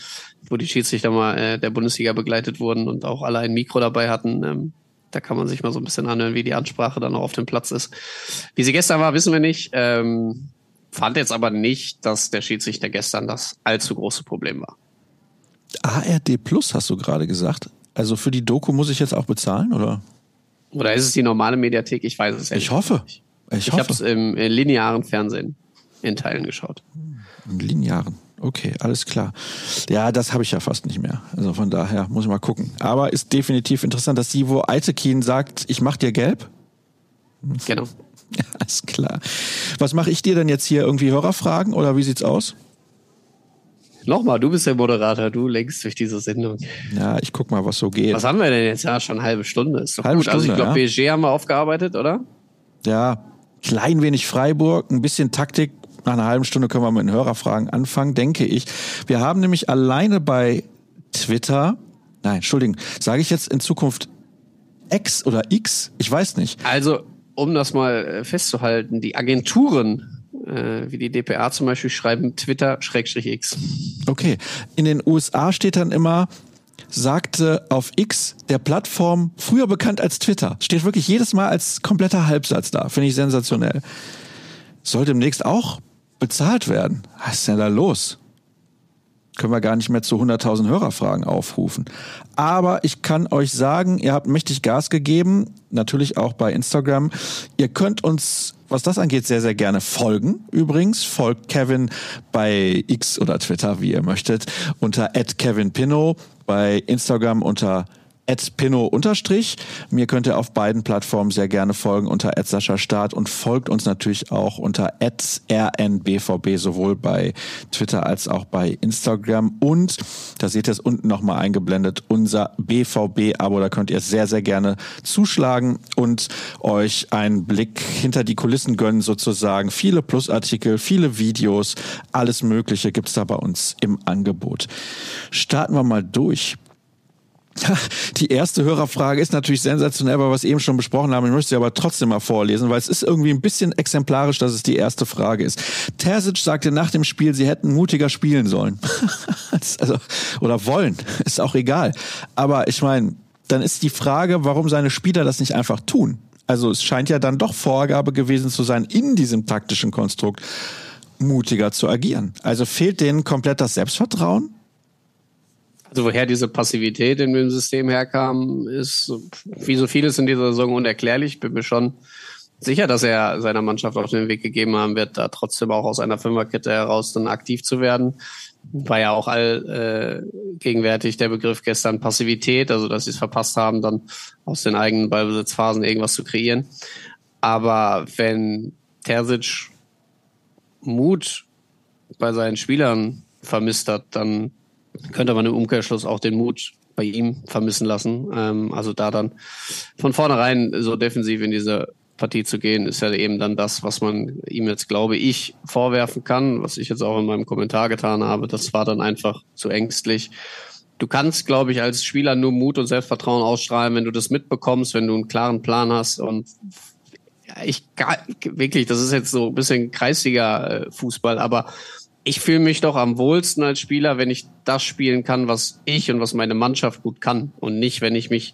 wo die Schiedsrichter mal äh, der Bundesliga begleitet wurden und auch alle ein Mikro dabei hatten. Ähm, da kann man sich mal so ein bisschen anhören, wie die Ansprache dann auch auf dem Platz ist. Wie sie gestern war, wissen wir nicht. Ähm, fand jetzt aber nicht, dass der Schiedsrichter gestern das allzu große Problem war. ARD Plus hast du gerade gesagt. Also für die Doku muss ich jetzt auch bezahlen, oder? Oder ist es die normale Mediathek? Ich weiß es ja Ich hoffe. Ich, ich habe es im linearen Fernsehen in Teilen geschaut. Im linearen. Okay, alles klar. Ja, das habe ich ja fast nicht mehr. Also von daher muss ich mal gucken. Aber ist definitiv interessant, dass Sivo Eitekin sagt, ich mach dir gelb. Genau. Ja, *laughs* alles klar. Was mache ich dir denn jetzt hier? Irgendwie Hörerfragen oder wie sieht's aus? Nochmal, du bist der Moderator, du lenkst durch diese Sendung. Ja, ich guck mal, was so geht. Was haben wir denn jetzt? Ja, schon eine halbe Stunde. Ist doch halbe gut. Stunde, also ich glaube, ja. PSG haben wir aufgearbeitet, oder? Ja, klein wenig Freiburg, ein bisschen Taktik. Nach einer halben Stunde können wir mit den Hörerfragen anfangen, denke ich. Wir haben nämlich alleine bei Twitter, nein, Entschuldigung, sage ich jetzt in Zukunft X oder X? Ich weiß nicht. Also, um das mal äh, festzuhalten, die Agenturen äh, wie die DPA zum Beispiel schreiben, Twitter-X. Okay. In den USA steht dann immer, sagte auf X der Plattform, früher bekannt als Twitter. Steht wirklich jedes Mal als kompletter Halbsatz da. Finde ich sensationell. Soll demnächst auch bezahlt werden. Was ist denn da los? können wir gar nicht mehr zu 100.000 Hörerfragen aufrufen. Aber ich kann euch sagen, ihr habt mächtig Gas gegeben, natürlich auch bei Instagram. Ihr könnt uns, was das angeht, sehr, sehr gerne folgen. Übrigens, folgt Kevin bei X oder Twitter, wie ihr möchtet, unter @kevinpino, bei Instagram unter Pinno unterstrich. Mir könnt ihr auf beiden Plattformen sehr gerne folgen unter Sascha Start und folgt uns natürlich auch unter rnbvb sowohl bei Twitter als auch bei Instagram und da seht ihr es unten nochmal eingeblendet, unser BVB-Abo, da könnt ihr sehr, sehr gerne zuschlagen und euch einen Blick hinter die Kulissen gönnen sozusagen. Viele Plusartikel, viele Videos, alles Mögliche gibt's da bei uns im Angebot. Starten wir mal durch. *laughs* Die erste Hörerfrage ist natürlich sensationell, weil wir es eben schon besprochen haben. Ich möchte sie aber trotzdem mal vorlesen, weil es ist irgendwie ein bisschen exemplarisch, dass es die erste Frage ist. Terzic sagte nach dem Spiel, sie hätten mutiger spielen sollen. *laughs* also, oder wollen, *laughs* ist auch egal. Aber ich meine, dann ist die Frage, warum seine Spieler das nicht einfach tun. Also es scheint ja dann doch Vorgabe gewesen zu sein, in diesem taktischen Konstrukt mutiger zu agieren. Also fehlt denen komplett das Selbstvertrauen? Also woher diese Passivität in dem System herkam, ist wie so vieles in dieser Saison unerklärlich. Bin mir schon sicher, dass er seiner Mannschaft auf den Weg gegeben haben wird, da trotzdem auch aus einer Fünferkette heraus dann aktiv zu werden. War ja auch all äh, gegenwärtig der Begriff gestern Passivität, also dass sie es verpasst haben, dann aus den eigenen Ballbesitzphasen irgendwas zu kreieren. Aber wenn Terzic Mut bei seinen Spielern vermisst hat, dann könnte man im Umkehrschluss auch den Mut bei ihm vermissen lassen. Ähm, also da dann von vornherein so defensiv in diese Partie zu gehen, ist ja eben dann das, was man ihm jetzt, glaube ich, vorwerfen kann, was ich jetzt auch in meinem Kommentar getan habe. Das war dann einfach zu ängstlich. Du kannst, glaube ich, als Spieler nur Mut und Selbstvertrauen ausstrahlen, wenn du das mitbekommst, wenn du einen klaren Plan hast und ich wirklich, das ist jetzt so ein bisschen kreisiger äh, Fußball, aber ich fühle mich doch am wohlsten als Spieler, wenn ich das spielen kann, was ich und was meine Mannschaft gut kann und nicht, wenn ich mich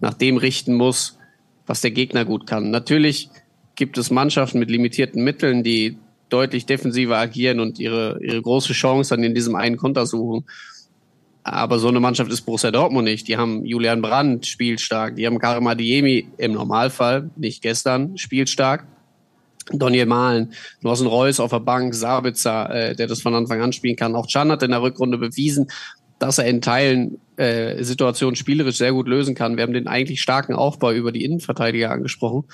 nach dem richten muss, was der Gegner gut kann. Natürlich gibt es Mannschaften mit limitierten Mitteln, die deutlich defensiver agieren und ihre, ihre große Chance dann in diesem einen Konter suchen. Aber so eine Mannschaft ist Borussia Dortmund nicht. Die haben Julian Brandt spielstark. Die haben Karim Adiemi im Normalfall, nicht gestern, spielstark. Daniel Mahlen, Norsen Reus auf der Bank, Sabitzer, äh, der das von Anfang an spielen kann. Auch Can hat in der Rückrunde bewiesen, dass er in Teilen äh, Situationen spielerisch sehr gut lösen kann. Wir haben den eigentlich starken Aufbau über die Innenverteidiger angesprochen.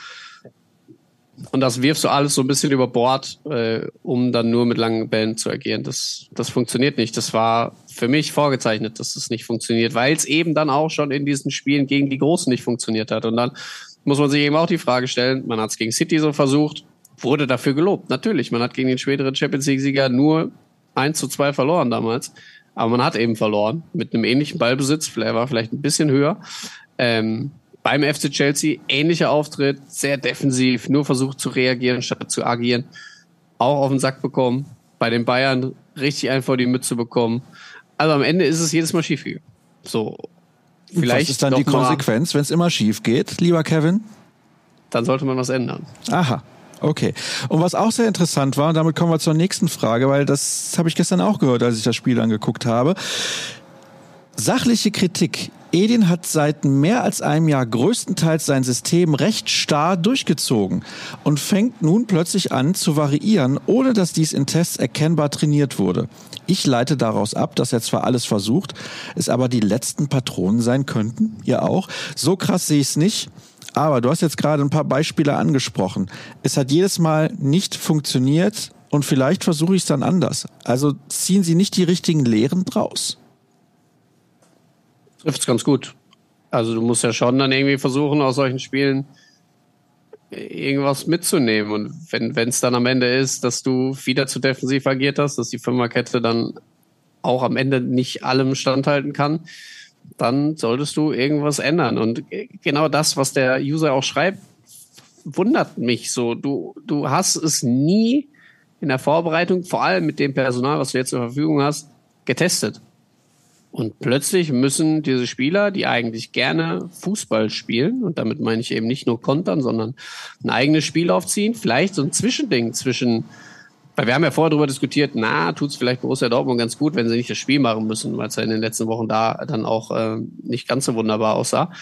Und das wirfst du alles so ein bisschen über Bord, äh, um dann nur mit langen Bällen zu agieren. Das, das funktioniert nicht. Das war für mich vorgezeichnet, dass das nicht funktioniert, weil es eben dann auch schon in diesen Spielen gegen die Großen nicht funktioniert hat. Und dann muss man sich eben auch die Frage stellen, man hat es gegen City so versucht, wurde dafür gelobt. Natürlich, man hat gegen den späteren Champions League-Sieger nur 1 zu 2 verloren damals. Aber man hat eben verloren mit einem ähnlichen Ballbesitz. Er war vielleicht ein bisschen höher. Ähm, beim FC Chelsea ähnlicher Auftritt, sehr defensiv, nur versucht zu reagieren statt zu agieren. Auch auf den Sack bekommen. Bei den Bayern richtig vor die Mütze bekommen. Also am Ende ist es jedes Mal schief gegangen. So. Vielleicht Was ist dann die Konsequenz, wenn es immer schief geht, lieber Kevin? Dann sollte man was ändern. Aha. Okay. Und was auch sehr interessant war, und damit kommen wir zur nächsten Frage, weil das habe ich gestern auch gehört, als ich das Spiel angeguckt habe. Sachliche Kritik. Edin hat seit mehr als einem Jahr größtenteils sein System recht starr durchgezogen und fängt nun plötzlich an zu variieren, ohne dass dies in Tests erkennbar trainiert wurde. Ich leite daraus ab, dass er zwar alles versucht, es aber die letzten Patronen sein könnten. Ihr auch. So krass sehe ich es nicht. Aber du hast jetzt gerade ein paar Beispiele angesprochen. Es hat jedes Mal nicht funktioniert und vielleicht versuche ich es dann anders. Also ziehen Sie nicht die richtigen Lehren draus? Trifft es ganz gut. Also du musst ja schon dann irgendwie versuchen, aus solchen Spielen irgendwas mitzunehmen. Und wenn es dann am Ende ist, dass du wieder zu defensiv agiert hast, dass die Fünferkette dann auch am Ende nicht allem standhalten kann, dann solltest du irgendwas ändern. Und genau das, was der User auch schreibt, wundert mich so. Du, du hast es nie in der Vorbereitung, vor allem mit dem Personal, was du jetzt zur Verfügung hast, getestet. Und plötzlich müssen diese Spieler, die eigentlich gerne Fußball spielen, und damit meine ich eben nicht nur kontern, sondern ein eigenes Spiel aufziehen, vielleicht so ein Zwischending zwischen weil wir haben ja vorher darüber diskutiert, na, tut es vielleicht Borussia Dortmund ganz gut, wenn sie nicht das Spiel machen müssen, weil es ja in den letzten Wochen da dann auch äh, nicht ganz so wunderbar aussah.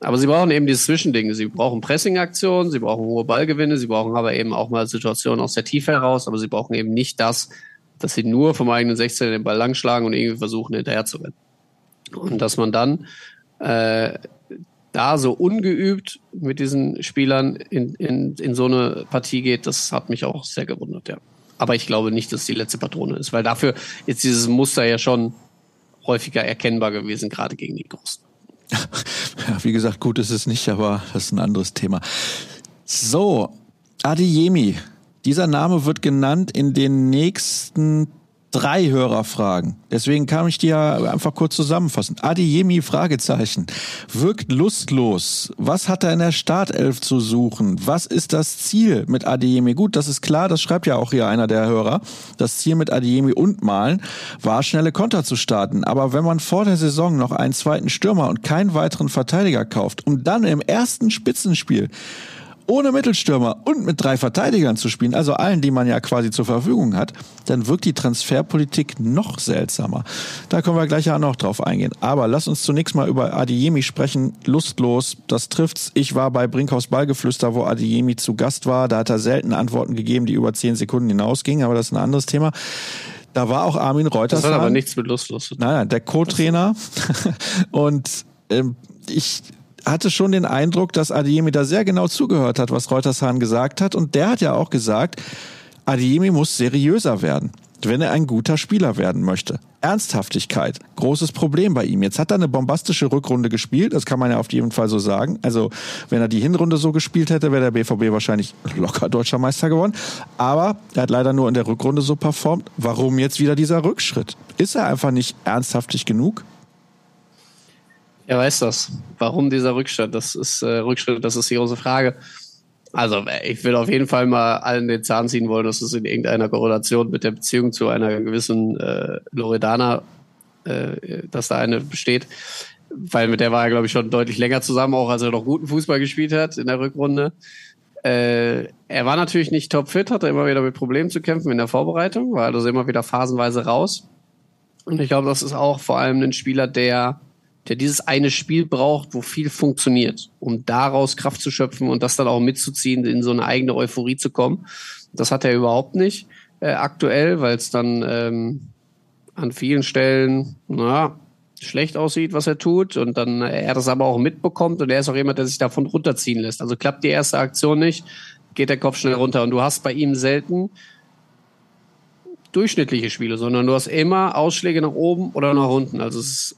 Aber sie brauchen eben dieses Zwischending. Sie brauchen Pressing-Aktionen, sie brauchen hohe Ballgewinne, sie brauchen aber eben auch mal Situationen aus der Tiefe heraus, aber sie brauchen eben nicht das, dass sie nur vom eigenen 16 den Ball langschlagen und irgendwie versuchen, hinterher zu rennen. Und dass man dann äh, da so ungeübt mit diesen Spielern in, in, in so eine Partie geht, das hat mich auch sehr gewundert, ja. Aber ich glaube nicht, dass die letzte Patrone ist, weil dafür ist dieses Muster ja schon häufiger erkennbar gewesen, gerade gegen die Großen. *laughs* Ja, wie gesagt, gut ist es nicht, aber das ist ein anderes Thema. So, Adiyemi. Dieser Name wird genannt in den nächsten drei Hörerfragen. Deswegen kann ich dir einfach kurz zusammenfassen. Adiyemi Fragezeichen. Wirkt lustlos. Was hat er in der Startelf zu suchen? Was ist das Ziel mit Adiyemi? Gut, das ist klar, das schreibt ja auch hier einer der Hörer. Das Ziel mit Adiyemi und Malen war, schnelle Konter zu starten. Aber wenn man vor der Saison noch einen zweiten Stürmer und keinen weiteren Verteidiger kauft, um dann im ersten Spitzenspiel ohne Mittelstürmer und mit drei Verteidigern zu spielen, also allen, die man ja quasi zur Verfügung hat, dann wirkt die Transferpolitik noch seltsamer. Da können wir gleich ja noch drauf eingehen. Aber lass uns zunächst mal über Adiemi sprechen. Lustlos, das trifft's. Ich war bei Brinkhaus Ballgeflüster, wo Adiemi zu Gast war. Da hat er selten Antworten gegeben, die über zehn Sekunden hinausgingen, aber das ist ein anderes Thema. Da war auch Armin Reuters. Das hat aber nichts mit lustlos. Nein, nein, der Co-Trainer. *laughs* und ähm, ich hatte schon den Eindruck, dass Adiemi da sehr genau zugehört hat, was Reutershahn gesagt hat. Und der hat ja auch gesagt, Adiemi muss seriöser werden, wenn er ein guter Spieler werden möchte. Ernsthaftigkeit, großes Problem bei ihm. Jetzt hat er eine bombastische Rückrunde gespielt, das kann man ja auf jeden Fall so sagen. Also, wenn er die Hinrunde so gespielt hätte, wäre der BVB wahrscheinlich locker deutscher Meister geworden. Aber er hat leider nur in der Rückrunde so performt. Warum jetzt wieder dieser Rückschritt? Ist er einfach nicht ernsthaftig genug? Er weiß das. Warum dieser Rückschritt? Das ist äh, Rückschritt, das ist die große Frage. Also ich will auf jeden Fall mal allen den Zahn ziehen wollen, dass es in irgendeiner Korrelation mit der Beziehung zu einer gewissen äh, Loredana, äh, dass da eine besteht. Weil mit der war er, glaube ich, schon deutlich länger zusammen, auch als er noch guten Fußball gespielt hat in der Rückrunde. Äh, er war natürlich nicht topfit, hatte immer wieder mit Problemen zu kämpfen in der Vorbereitung, war also immer wieder phasenweise raus. Und ich glaube, das ist auch vor allem ein Spieler, der der dieses eine Spiel braucht, wo viel funktioniert, um daraus Kraft zu schöpfen und das dann auch mitzuziehen, in so eine eigene Euphorie zu kommen. Das hat er überhaupt nicht äh, aktuell, weil es dann ähm, an vielen Stellen na, schlecht aussieht, was er tut und dann äh, er das aber auch mitbekommt und er ist auch jemand, der sich davon runterziehen lässt. Also klappt die erste Aktion nicht, geht der Kopf schnell runter und du hast bei ihm selten durchschnittliche Spiele, sondern du hast immer Ausschläge nach oben oder nach unten. Also es ist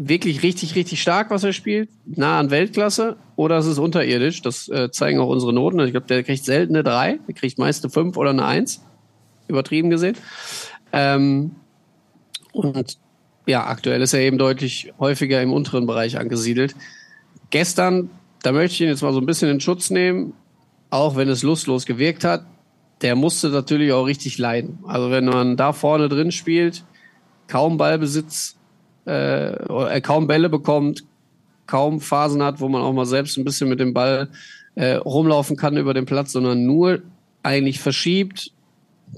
wirklich richtig, richtig stark, was er spielt, nah an Weltklasse, oder es ist unterirdisch. Das äh, zeigen auch unsere Noten. Ich glaube, der kriegt selten eine 3, der kriegt meist eine 5 oder eine 1, übertrieben gesehen. Ähm, und ja, aktuell ist er eben deutlich häufiger im unteren Bereich angesiedelt. Gestern, da möchte ich ihn jetzt mal so ein bisschen in Schutz nehmen, auch wenn es lustlos gewirkt hat, der musste natürlich auch richtig leiden. Also wenn man da vorne drin spielt, kaum Ballbesitz, äh, er kaum Bälle bekommt, kaum Phasen hat, wo man auch mal selbst ein bisschen mit dem Ball äh, rumlaufen kann über den Platz, sondern nur eigentlich verschiebt,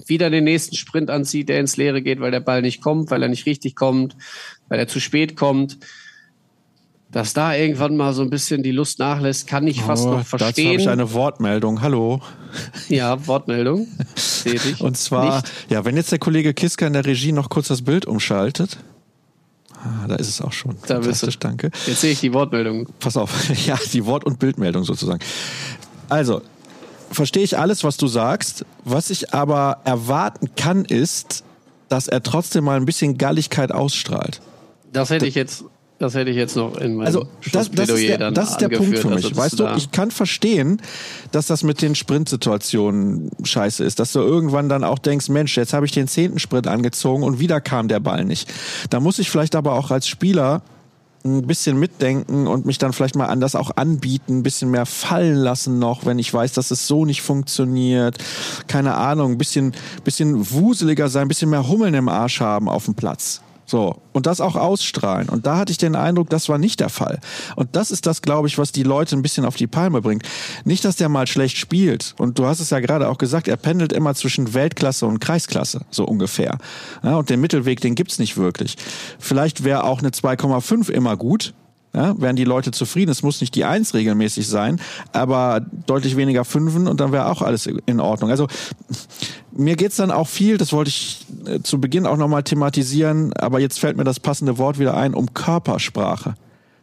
wieder den nächsten Sprint anzieht, der ins Leere geht, weil der Ball nicht kommt, weil er nicht richtig kommt, weil er zu spät kommt. Dass da irgendwann mal so ein bisschen die Lust nachlässt, kann ich fast oh, noch verstehen. Dazu habe ich eine Wortmeldung. Hallo. Ja, Wortmeldung. *laughs* Sehe ich. Und zwar, nicht. ja, wenn jetzt der Kollege Kiska in der Regie noch kurz das Bild umschaltet. Da ist es auch schon. Da bist du. Danke. Jetzt sehe ich die Wortmeldung. Pass auf. *laughs* Ja, die Wort- und Bildmeldung sozusagen. Also, verstehe ich alles, was du sagst. Was ich aber erwarten kann, ist, dass er trotzdem mal ein bisschen Galligkeit ausstrahlt. Das hätte ich jetzt das hätte ich jetzt noch in meinem Also das, das ist der, das ist der Punkt für mich. Also, weißt du, ich kann verstehen, dass das mit den Sprintsituationen scheiße ist, dass du irgendwann dann auch denkst, Mensch, jetzt habe ich den zehnten Sprint angezogen und wieder kam der Ball nicht. Da muss ich vielleicht aber auch als Spieler ein bisschen mitdenken und mich dann vielleicht mal anders auch anbieten, ein bisschen mehr fallen lassen noch, wenn ich weiß, dass es so nicht funktioniert. Keine Ahnung, ein bisschen, bisschen wuseliger sein, ein bisschen mehr Hummeln im Arsch haben auf dem Platz. So. Und das auch ausstrahlen. Und da hatte ich den Eindruck, das war nicht der Fall. Und das ist das, glaube ich, was die Leute ein bisschen auf die Palme bringt. Nicht, dass der mal schlecht spielt. Und du hast es ja gerade auch gesagt, er pendelt immer zwischen Weltklasse und Kreisklasse, so ungefähr. Ja, und den Mittelweg, den gibt's nicht wirklich. Vielleicht wäre auch eine 2,5 immer gut. Ja, wären die Leute zufrieden. Es muss nicht die Eins regelmäßig sein, aber deutlich weniger Fünfen und dann wäre auch alles in Ordnung. Also mir geht's dann auch viel, das wollte ich äh, zu Beginn auch nochmal thematisieren, aber jetzt fällt mir das passende Wort wieder ein, um Körpersprache.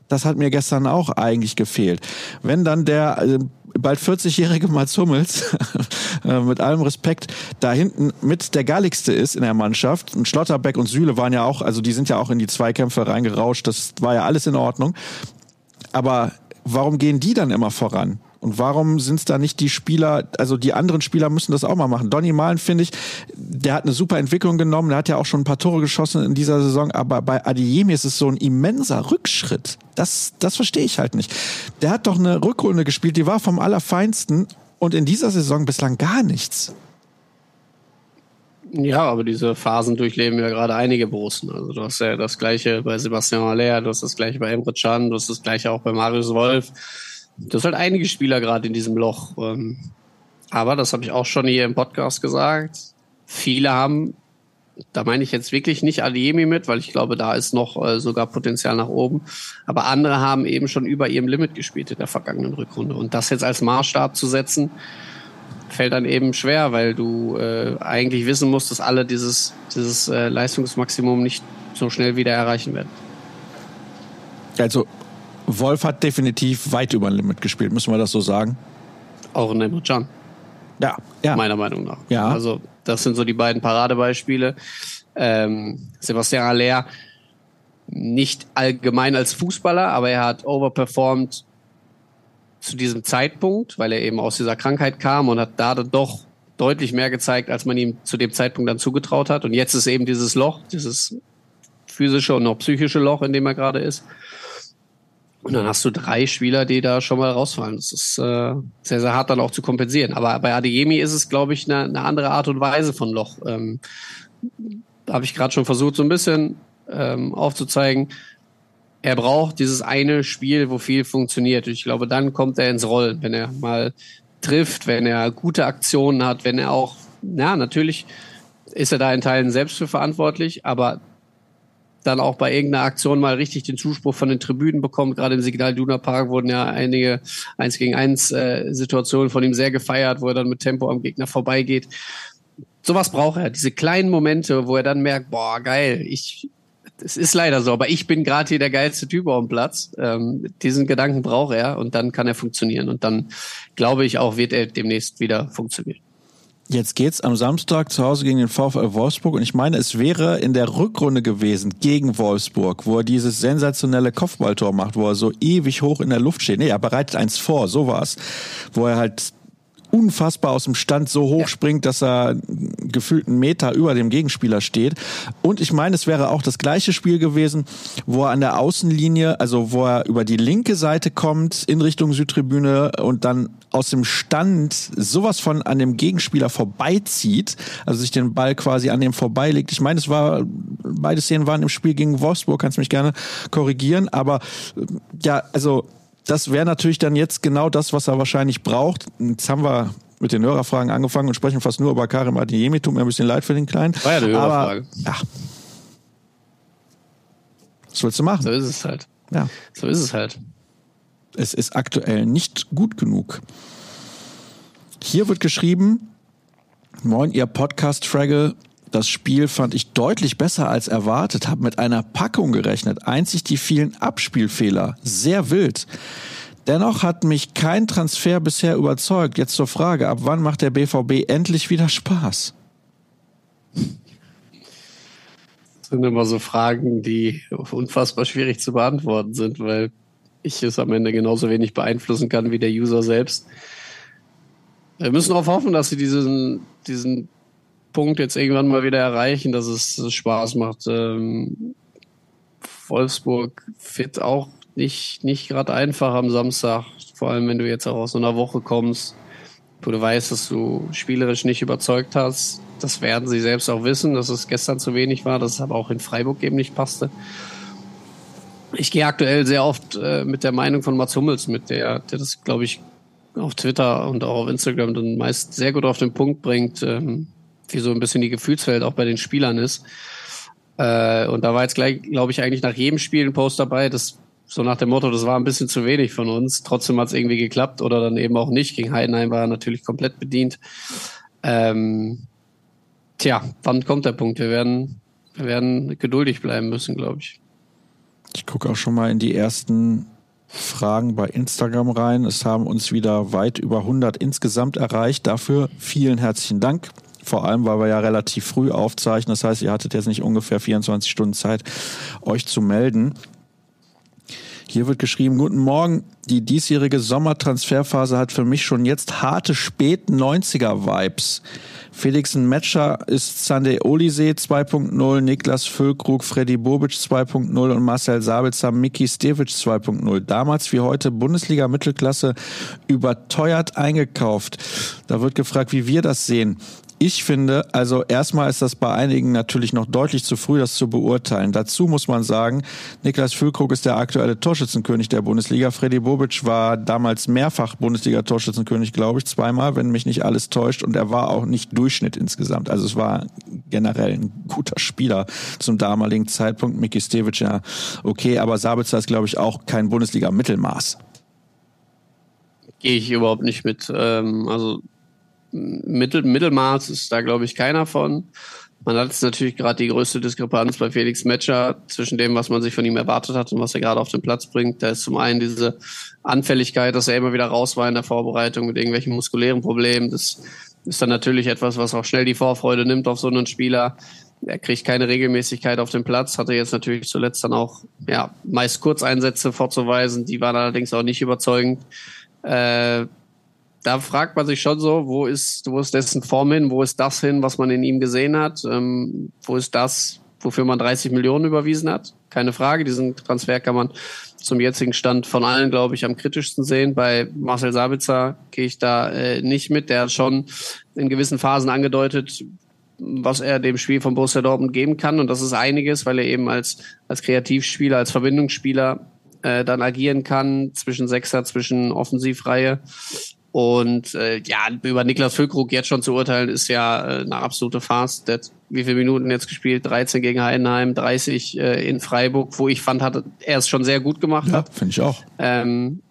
Das hat mir gestern auch eigentlich gefehlt. Wenn dann der äh, bald 40-jährige Mats Hummels, *laughs* äh, mit allem Respekt, da hinten mit der galligste ist in der Mannschaft. Und Schlotterbeck und Süle waren ja auch, also die sind ja auch in die Zweikämpfe reingerauscht. Das war ja alles in Ordnung. Aber warum gehen die dann immer voran? Und warum sind es da nicht die Spieler, also die anderen Spieler müssen das auch mal machen. Donny Malen, finde ich, der hat eine super Entwicklung genommen, der hat ja auch schon ein paar Tore geschossen in dieser Saison, aber bei Adiemi ist es so ein immenser Rückschritt. Das, das verstehe ich halt nicht. Der hat doch eine Rückrunde gespielt, die war vom Allerfeinsten und in dieser Saison bislang gar nichts. Ja, aber diese Phasen durchleben ja gerade einige Borussen. Also du hast ja das gleiche bei Sebastian Aller, du hast das gleiche bei Emre Can, du hast das gleiche auch bei Marius Wolf das sind halt einige Spieler gerade in diesem Loch. Ähm, aber das habe ich auch schon hier im Podcast gesagt. Viele haben, da meine ich jetzt wirklich nicht Adiemi mit, weil ich glaube, da ist noch äh, sogar Potenzial nach oben. Aber andere haben eben schon über ihrem Limit gespielt in der vergangenen Rückrunde. Und das jetzt als Maßstab zu setzen, fällt dann eben schwer, weil du äh, eigentlich wissen musst, dass alle dieses, dieses äh, Leistungsmaximum nicht so schnell wieder erreichen werden. Also Wolf hat definitiv weit über ein Limit gespielt, müssen wir das so sagen? Auch in Nemo Can. Ja, ja. Meiner Meinung nach. Ja. Also, das sind so die beiden Paradebeispiele. Ähm, Sebastian Aller nicht allgemein als Fußballer, aber er hat overperformed zu diesem Zeitpunkt, weil er eben aus dieser Krankheit kam und hat da doch deutlich mehr gezeigt, als man ihm zu dem Zeitpunkt dann zugetraut hat. Und jetzt ist eben dieses Loch, dieses physische und auch psychische Loch, in dem er gerade ist. Und dann hast du drei Spieler, die da schon mal rausfallen. Das ist äh, sehr, sehr hart dann auch zu kompensieren. Aber bei Adeyemi ist es, glaube ich, eine, eine andere Art und Weise von Loch. Ähm, da habe ich gerade schon versucht, so ein bisschen ähm, aufzuzeigen. Er braucht dieses eine Spiel, wo viel funktioniert. Ich glaube, dann kommt er ins Rollen, wenn er mal trifft, wenn er gute Aktionen hat, wenn er auch, ja, natürlich ist er da in Teilen selbst für verantwortlich, aber dann auch bei irgendeiner Aktion mal richtig den Zuspruch von den Tribünen bekommt. Gerade im Signal Duna Park wurden ja einige 1 gegen 1 äh, Situationen von ihm sehr gefeiert, wo er dann mit Tempo am Gegner vorbeigeht. Sowas braucht er, diese kleinen Momente, wo er dann merkt, boah, geil, ich, es ist leider so, aber ich bin gerade hier der geilste Typ auf dem Platz. Ähm, diesen Gedanken braucht er und dann kann er funktionieren. Und dann glaube ich auch, wird er demnächst wieder funktionieren. Jetzt geht's am Samstag zu Hause gegen den VfL Wolfsburg und ich meine, es wäre in der Rückrunde gewesen gegen Wolfsburg, wo er dieses sensationelle Kopfballtor macht, wo er so ewig hoch in der Luft steht. Nee, er bereitet eins vor, so war's. Wo er halt unfassbar aus dem Stand so hoch springt, dass er gefühlt einen Meter über dem Gegenspieler steht. Und ich meine, es wäre auch das gleiche Spiel gewesen, wo er an der Außenlinie, also wo er über die linke Seite kommt in Richtung Südtribüne und dann aus dem Stand sowas von an dem Gegenspieler vorbeizieht, also sich den Ball quasi an dem vorbeilegt. Ich meine, es war, beide Szenen waren im Spiel gegen Wolfsburg, kannst mich gerne korrigieren, aber ja, also das wäre natürlich dann jetzt genau das, was er wahrscheinlich braucht. Jetzt haben wir mit den Hörerfragen angefangen und sprechen fast nur über Karim Adeyemi. Tut mir ein bisschen leid für den Kleinen. War ja eine Hörerfrage. Aber, ja. Was willst du machen? So ist es halt. Ja. So ist es halt. Es ist aktuell nicht gut genug. Hier wird geschrieben, Moin, ihr Podcast-Fraggle. Das Spiel fand ich deutlich besser als erwartet, habe mit einer Packung gerechnet. Einzig die vielen Abspielfehler. Sehr wild. Dennoch hat mich kein Transfer bisher überzeugt. Jetzt zur Frage, ab wann macht der BVB endlich wieder Spaß? Das sind immer so Fragen, die unfassbar schwierig zu beantworten sind, weil ich es am Ende genauso wenig beeinflussen kann wie der User selbst. Wir müssen darauf hoffen, dass sie diesen, diesen Punkt jetzt irgendwann mal wieder erreichen, dass es Spaß macht. Ähm, Wolfsburg wird auch nicht, nicht gerade einfach am Samstag, vor allem wenn du jetzt auch aus so einer Woche kommst, wo du weißt, dass du spielerisch nicht überzeugt hast. Das werden sie selbst auch wissen, dass es gestern zu wenig war, dass es aber auch in Freiburg eben nicht passte. Ich gehe aktuell sehr oft äh, mit der Meinung von Mats Hummels, mit der, der das, glaube ich, auf Twitter und auch auf Instagram dann meist sehr gut auf den Punkt bringt. Ähm, wie so ein bisschen die Gefühlswelt auch bei den Spielern ist. Äh, und da war jetzt gleich, glaube ich, eigentlich nach jedem Spiel ein Post dabei, das so nach dem Motto, das war ein bisschen zu wenig von uns. Trotzdem hat es irgendwie geklappt oder dann eben auch nicht. Gegen Heidenheim war er natürlich komplett bedient. Ähm, tja, wann kommt der Punkt? Wir werden, wir werden geduldig bleiben müssen, glaube ich. Ich gucke auch schon mal in die ersten Fragen bei Instagram rein. Es haben uns wieder weit über 100 insgesamt erreicht. Dafür vielen herzlichen Dank. Vor allem, weil wir ja relativ früh aufzeichnen. Das heißt, ihr hattet jetzt nicht ungefähr 24 Stunden Zeit, euch zu melden. Hier wird geschrieben, guten Morgen. Die diesjährige Sommertransferphase hat für mich schon jetzt harte spät 90er Vibes. Felixen Metscher ist Sunday Olise 2.0, Niklas Füllkrug, Freddy Bobic 2.0 und Marcel Sabitzer, Miki Stevic 2.0. Damals wie heute Bundesliga Mittelklasse überteuert eingekauft. Da wird gefragt, wie wir das sehen. Ich finde, also erstmal ist das bei einigen natürlich noch deutlich zu früh, das zu beurteilen. Dazu muss man sagen, Niklas Füllkrug ist der aktuelle Torschützenkönig der Bundesliga. Freddy Bobic war damals mehrfach Bundesliga-Torschützenkönig, glaube ich, zweimal, wenn mich nicht alles täuscht. Und er war auch nicht Durchschnitt insgesamt. Also es war generell ein guter Spieler zum damaligen Zeitpunkt. Miki Stevic, ja, okay, aber Sabitzer ist, glaube ich, auch kein Bundesliga-Mittelmaß. Gehe ich überhaupt nicht mit. Ähm, also Mittel, Mittelmaß ist da, glaube ich, keiner von. Man hat jetzt natürlich gerade die größte Diskrepanz bei Felix Metscher zwischen dem, was man sich von ihm erwartet hat und was er gerade auf den Platz bringt. Da ist zum einen diese Anfälligkeit, dass er immer wieder raus war in der Vorbereitung mit irgendwelchen muskulären Problemen. Das ist dann natürlich etwas, was auch schnell die Vorfreude nimmt auf so einen Spieler. Er kriegt keine Regelmäßigkeit auf dem Platz, hatte jetzt natürlich zuletzt dann auch ja, meist Kurzeinsätze vorzuweisen, die waren allerdings auch nicht überzeugend. Äh, da fragt man sich schon so, wo ist, wo ist dessen Form hin, wo ist das hin, was man in ihm gesehen hat, ähm, wo ist das, wofür man 30 Millionen überwiesen hat? Keine Frage, diesen Transfer kann man zum jetzigen Stand von allen, glaube ich, am kritischsten sehen. Bei Marcel Sabitzer gehe ich da äh, nicht mit. Der hat schon in gewissen Phasen angedeutet, was er dem Spiel von Borussia Dortmund geben kann. Und das ist einiges, weil er eben als, als Kreativspieler, als Verbindungsspieler äh, dann agieren kann zwischen Sechser, zwischen Offensivreihe. Und äh, ja, über Niklas Füllkrug jetzt schon zu urteilen, ist ja äh, eine absolute Farce. Der hat wie viele Minuten jetzt gespielt? 13 gegen Heidenheim, 30 äh, in Freiburg, wo ich fand, hat er es schon sehr gut gemacht. Ja, finde ich auch. Ähm,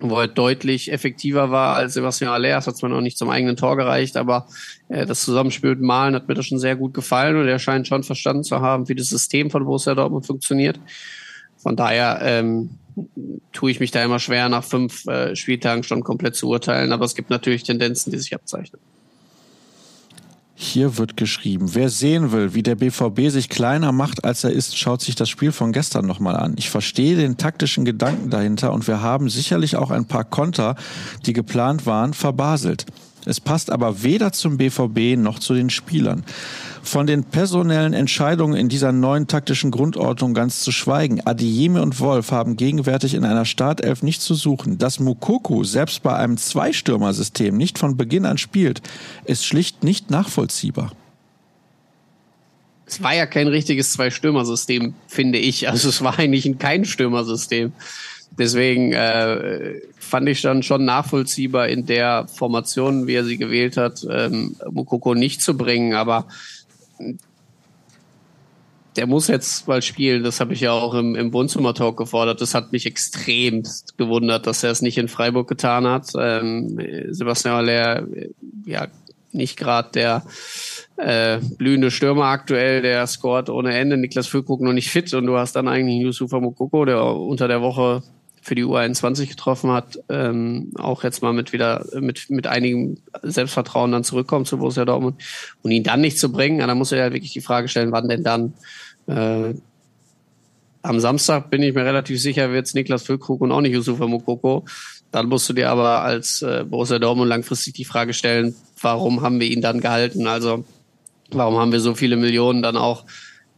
wo er deutlich effektiver war als Sebastian Aller. Das hat zwar noch nicht zum eigenen Tor gereicht, aber äh, das Zusammenspiel mit Malen hat mir das schon sehr gut gefallen und er scheint schon verstanden zu haben, wie das System von Borussia Dortmund funktioniert. Von daher ähm, tue ich mich da immer schwer, nach fünf äh, Spieltagen schon komplett zu urteilen. Aber es gibt natürlich Tendenzen, die sich abzeichnen. Hier wird geschrieben, wer sehen will, wie der BVB sich kleiner macht, als er ist, schaut sich das Spiel von gestern nochmal an. Ich verstehe den taktischen Gedanken dahinter und wir haben sicherlich auch ein paar Konter, die geplant waren, verbaselt. Es passt aber weder zum BVB noch zu den Spielern. Von den personellen Entscheidungen in dieser neuen taktischen Grundordnung ganz zu schweigen. Adieme und Wolf haben gegenwärtig in einer Startelf nichts zu suchen. Dass Mukoku selbst bei einem Zweistürmersystem nicht von Beginn an spielt, ist schlicht nicht nachvollziehbar. Es war ja kein richtiges Zwei-Stürmer-System, finde ich. Also es war eigentlich kein Stürmersystem. Deswegen äh, fand ich dann schon nachvollziehbar in der Formation, wie er sie gewählt hat, ähm, Mukoko nicht zu bringen. Aber der muss jetzt mal spielen. Das habe ich ja auch im, im Wohnzimmer-Talk gefordert. Das hat mich extrem gewundert, dass er es nicht in Freiburg getan hat. Ähm, Sebastian Aller, ja, nicht gerade der äh, blühende Stürmer aktuell, der scoret ohne Ende. Niklas Füllkrug noch nicht fit und du hast dann eigentlich Yusufa Mokoko, der unter der Woche für die U21 getroffen hat, ähm, auch jetzt mal mit wieder mit mit einigem Selbstvertrauen dann zurückkommt zu Borussia Dortmund und ihn dann nicht zu bringen, dann muss er halt wirklich die Frage stellen, wann denn dann äh, am Samstag bin ich mir relativ sicher, wird es Niklas Füllkrug und auch nicht Yusufa Mokoko. Dann musst du dir aber als äh, Borussia Dortmund langfristig die Frage stellen, warum haben wir ihn dann gehalten? Also warum haben wir so viele Millionen dann auch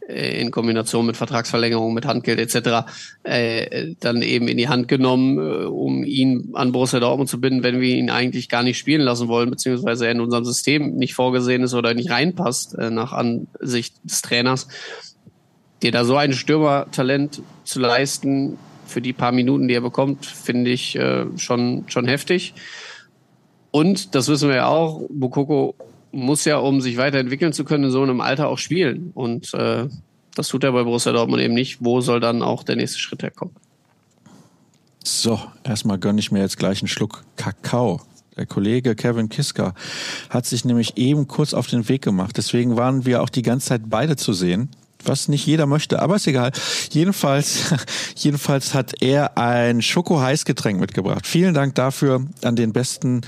in Kombination mit Vertragsverlängerung, mit Handgeld etc. Äh, dann eben in die Hand genommen, äh, um ihn an Borussia Dortmund zu binden, wenn wir ihn eigentlich gar nicht spielen lassen wollen, beziehungsweise er in unserem System nicht vorgesehen ist oder nicht reinpasst äh, nach Ansicht des Trainers. Dir da so ein Stürmertalent zu leisten für die paar Minuten, die er bekommt, finde ich äh, schon schon heftig. Und das wissen wir ja auch, Bukoko muss ja, um sich weiterentwickeln zu können, in so einem Alter auch spielen. Und äh, das tut er bei Borussia Dortmund eben nicht. Wo soll dann auch der nächste Schritt herkommen? So, erstmal gönne ich mir jetzt gleich einen Schluck Kakao. Der Kollege Kevin Kiska hat sich nämlich eben kurz auf den Weg gemacht. Deswegen waren wir auch die ganze Zeit beide zu sehen was nicht jeder möchte, aber ist egal. Jedenfalls, *laughs* jedenfalls hat er ein Schoko-Heißgetränk mitgebracht. Vielen Dank dafür an den besten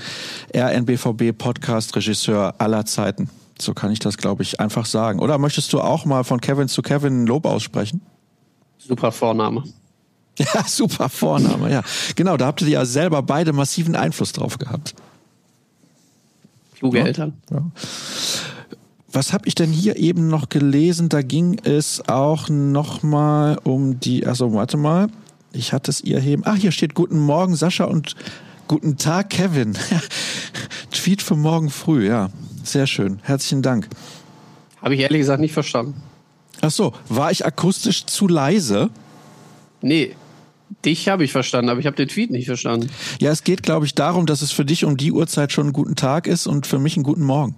RNBVB-Podcast-Regisseur aller Zeiten. So kann ich das, glaube ich, einfach sagen. Oder möchtest du auch mal von Kevin zu Kevin Lob aussprechen? Super Vorname. Ja, *laughs* super Vorname, ja. Genau, da habt ihr ja selber beide massiven Einfluss drauf gehabt. Kluge ja? Eltern. Ja was habe ich denn hier eben noch gelesen? Da ging es auch noch mal um die. Also warte mal, ich hatte es ihr heben. Ach, hier steht Guten Morgen Sascha und Guten Tag Kevin. *laughs* Tweet für morgen früh, ja. sehr schön. Herzlichen Dank. Habe ich ehrlich gesagt nicht verstanden. Ach so, war ich akustisch zu leise? Nee, dich habe ich verstanden, aber ich habe den Tweet nicht verstanden. Ja, es geht, glaube ich, darum, dass es für dich um die Uhrzeit schon ein guten Tag ist und für mich einen guten Morgen.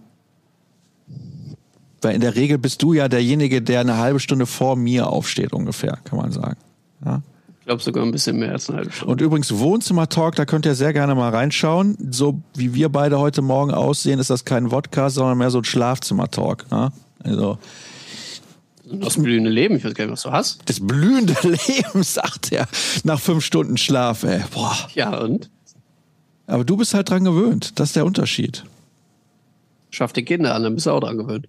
Weil in der Regel bist du ja derjenige, der eine halbe Stunde vor mir aufsteht, ungefähr, kann man sagen. Ja? Ich glaube sogar ein bisschen mehr als eine halbe Stunde. Und übrigens Wohnzimmer-Talk, da könnt ihr sehr gerne mal reinschauen. So wie wir beide heute Morgen aussehen, ist das kein Wodcast, sondern mehr so ein Schlafzimmer-Talk. Ja? Also das blühende Leben, ich weiß gar nicht, was du hast. Das blühende *laughs* Leben, sagt er, nach fünf Stunden Schlaf, ey. Boah. Ja, und? Aber du bist halt dran gewöhnt. Das ist der Unterschied. Schaff die Kinder an, dann bist du auch dran gewöhnt.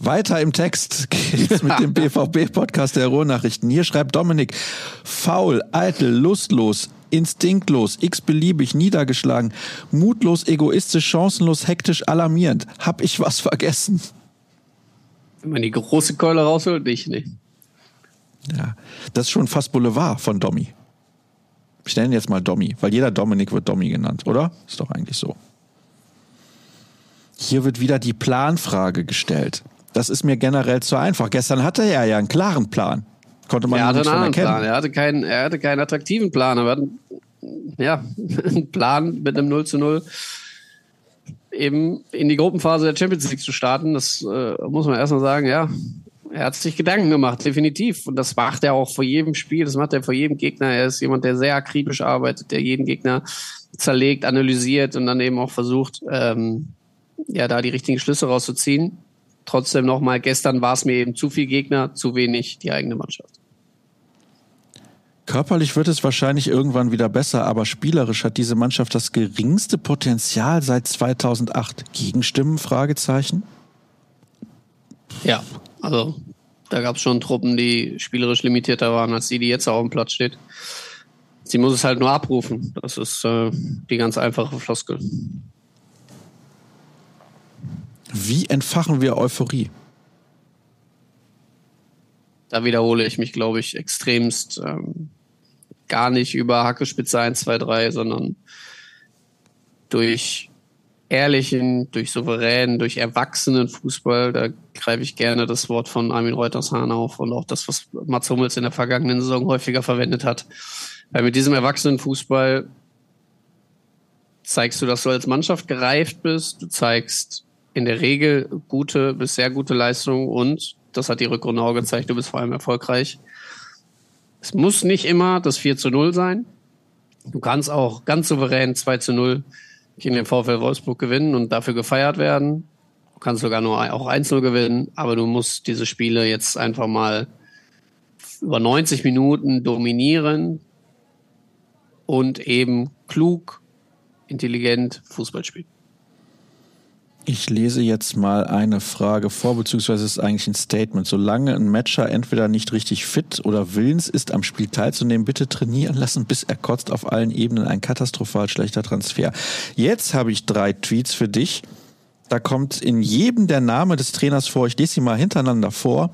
Weiter im Text geht's mit dem *laughs* BVB-Podcast der Ruhrnachrichten. Hier schreibt Dominik, faul, eitel, lustlos, instinktlos, x-beliebig, niedergeschlagen, mutlos, egoistisch, chancenlos, hektisch, alarmierend. Hab ich was vergessen? Wenn man die große Keule rausholt, nicht, nicht. Ja, das ist schon fast Boulevard von Domi. Ich nenne jetzt mal Domi, weil jeder Dominik wird Domi genannt, oder? Ist doch eigentlich so. Hier wird wieder die Planfrage gestellt. Das ist mir generell zu einfach. Gestern hatte er ja einen klaren Plan. Konnte man er hatte nicht einen erkennen. Plan. Er hatte, keinen, er hatte keinen attraktiven Plan, aber ja, *laughs* einen Plan mit einem 0 zu 0 eben in die Gruppenphase der Champions League zu starten. Das äh, muss man erstmal sagen, ja. Er hat sich Gedanken gemacht, definitiv. Und das macht er auch vor jedem Spiel, das macht er vor jedem Gegner. Er ist jemand, der sehr akribisch arbeitet, der jeden Gegner zerlegt, analysiert und dann eben auch versucht, ähm, ja, da die richtigen Schlüsse rauszuziehen. Trotzdem nochmal, gestern war es mir eben zu viel Gegner, zu wenig die eigene Mannschaft. Körperlich wird es wahrscheinlich irgendwann wieder besser, aber spielerisch hat diese Mannschaft das geringste Potenzial seit 2008. Gegenstimmen? Fragezeichen. Ja, also da gab es schon Truppen, die spielerisch limitierter waren als die, die jetzt auf dem Platz steht. Sie muss es halt nur abrufen. Das ist äh, die ganz einfache Floskel. Wie entfachen wir Euphorie? Da wiederhole ich mich, glaube ich, extremst ähm, gar nicht über Hackespitze 1, 2, 3, sondern durch ehrlichen, durch souveränen, durch erwachsenen Fußball. Da greife ich gerne das Wort von Armin Reutershahn auf und auch das, was Mats Hummels in der vergangenen Saison häufiger verwendet hat. Weil mit diesem erwachsenen Fußball zeigst du, dass du als Mannschaft gereift bist. Du zeigst in der Regel gute bis sehr gute Leistungen und das hat die Rückrunde auch gezeigt, du bist vor allem erfolgreich. Es muss nicht immer das 4 zu 0 sein. Du kannst auch ganz souverän 2 zu 0 gegen den VfL Wolfsburg gewinnen und dafür gefeiert werden. Du kannst sogar nur auch 1-0 gewinnen, aber du musst diese Spiele jetzt einfach mal über 90 Minuten dominieren und eben klug, intelligent Fußball spielen. Ich lese jetzt mal eine Frage vor, beziehungsweise ist eigentlich ein Statement. Solange ein Matcher entweder nicht richtig fit oder willens ist, am Spiel teilzunehmen, bitte trainieren lassen, bis er kotzt auf allen Ebenen. Ein katastrophal schlechter Transfer. Jetzt habe ich drei Tweets für dich. Da kommt in jedem der Name des Trainers vor. Ich lese sie mal hintereinander vor.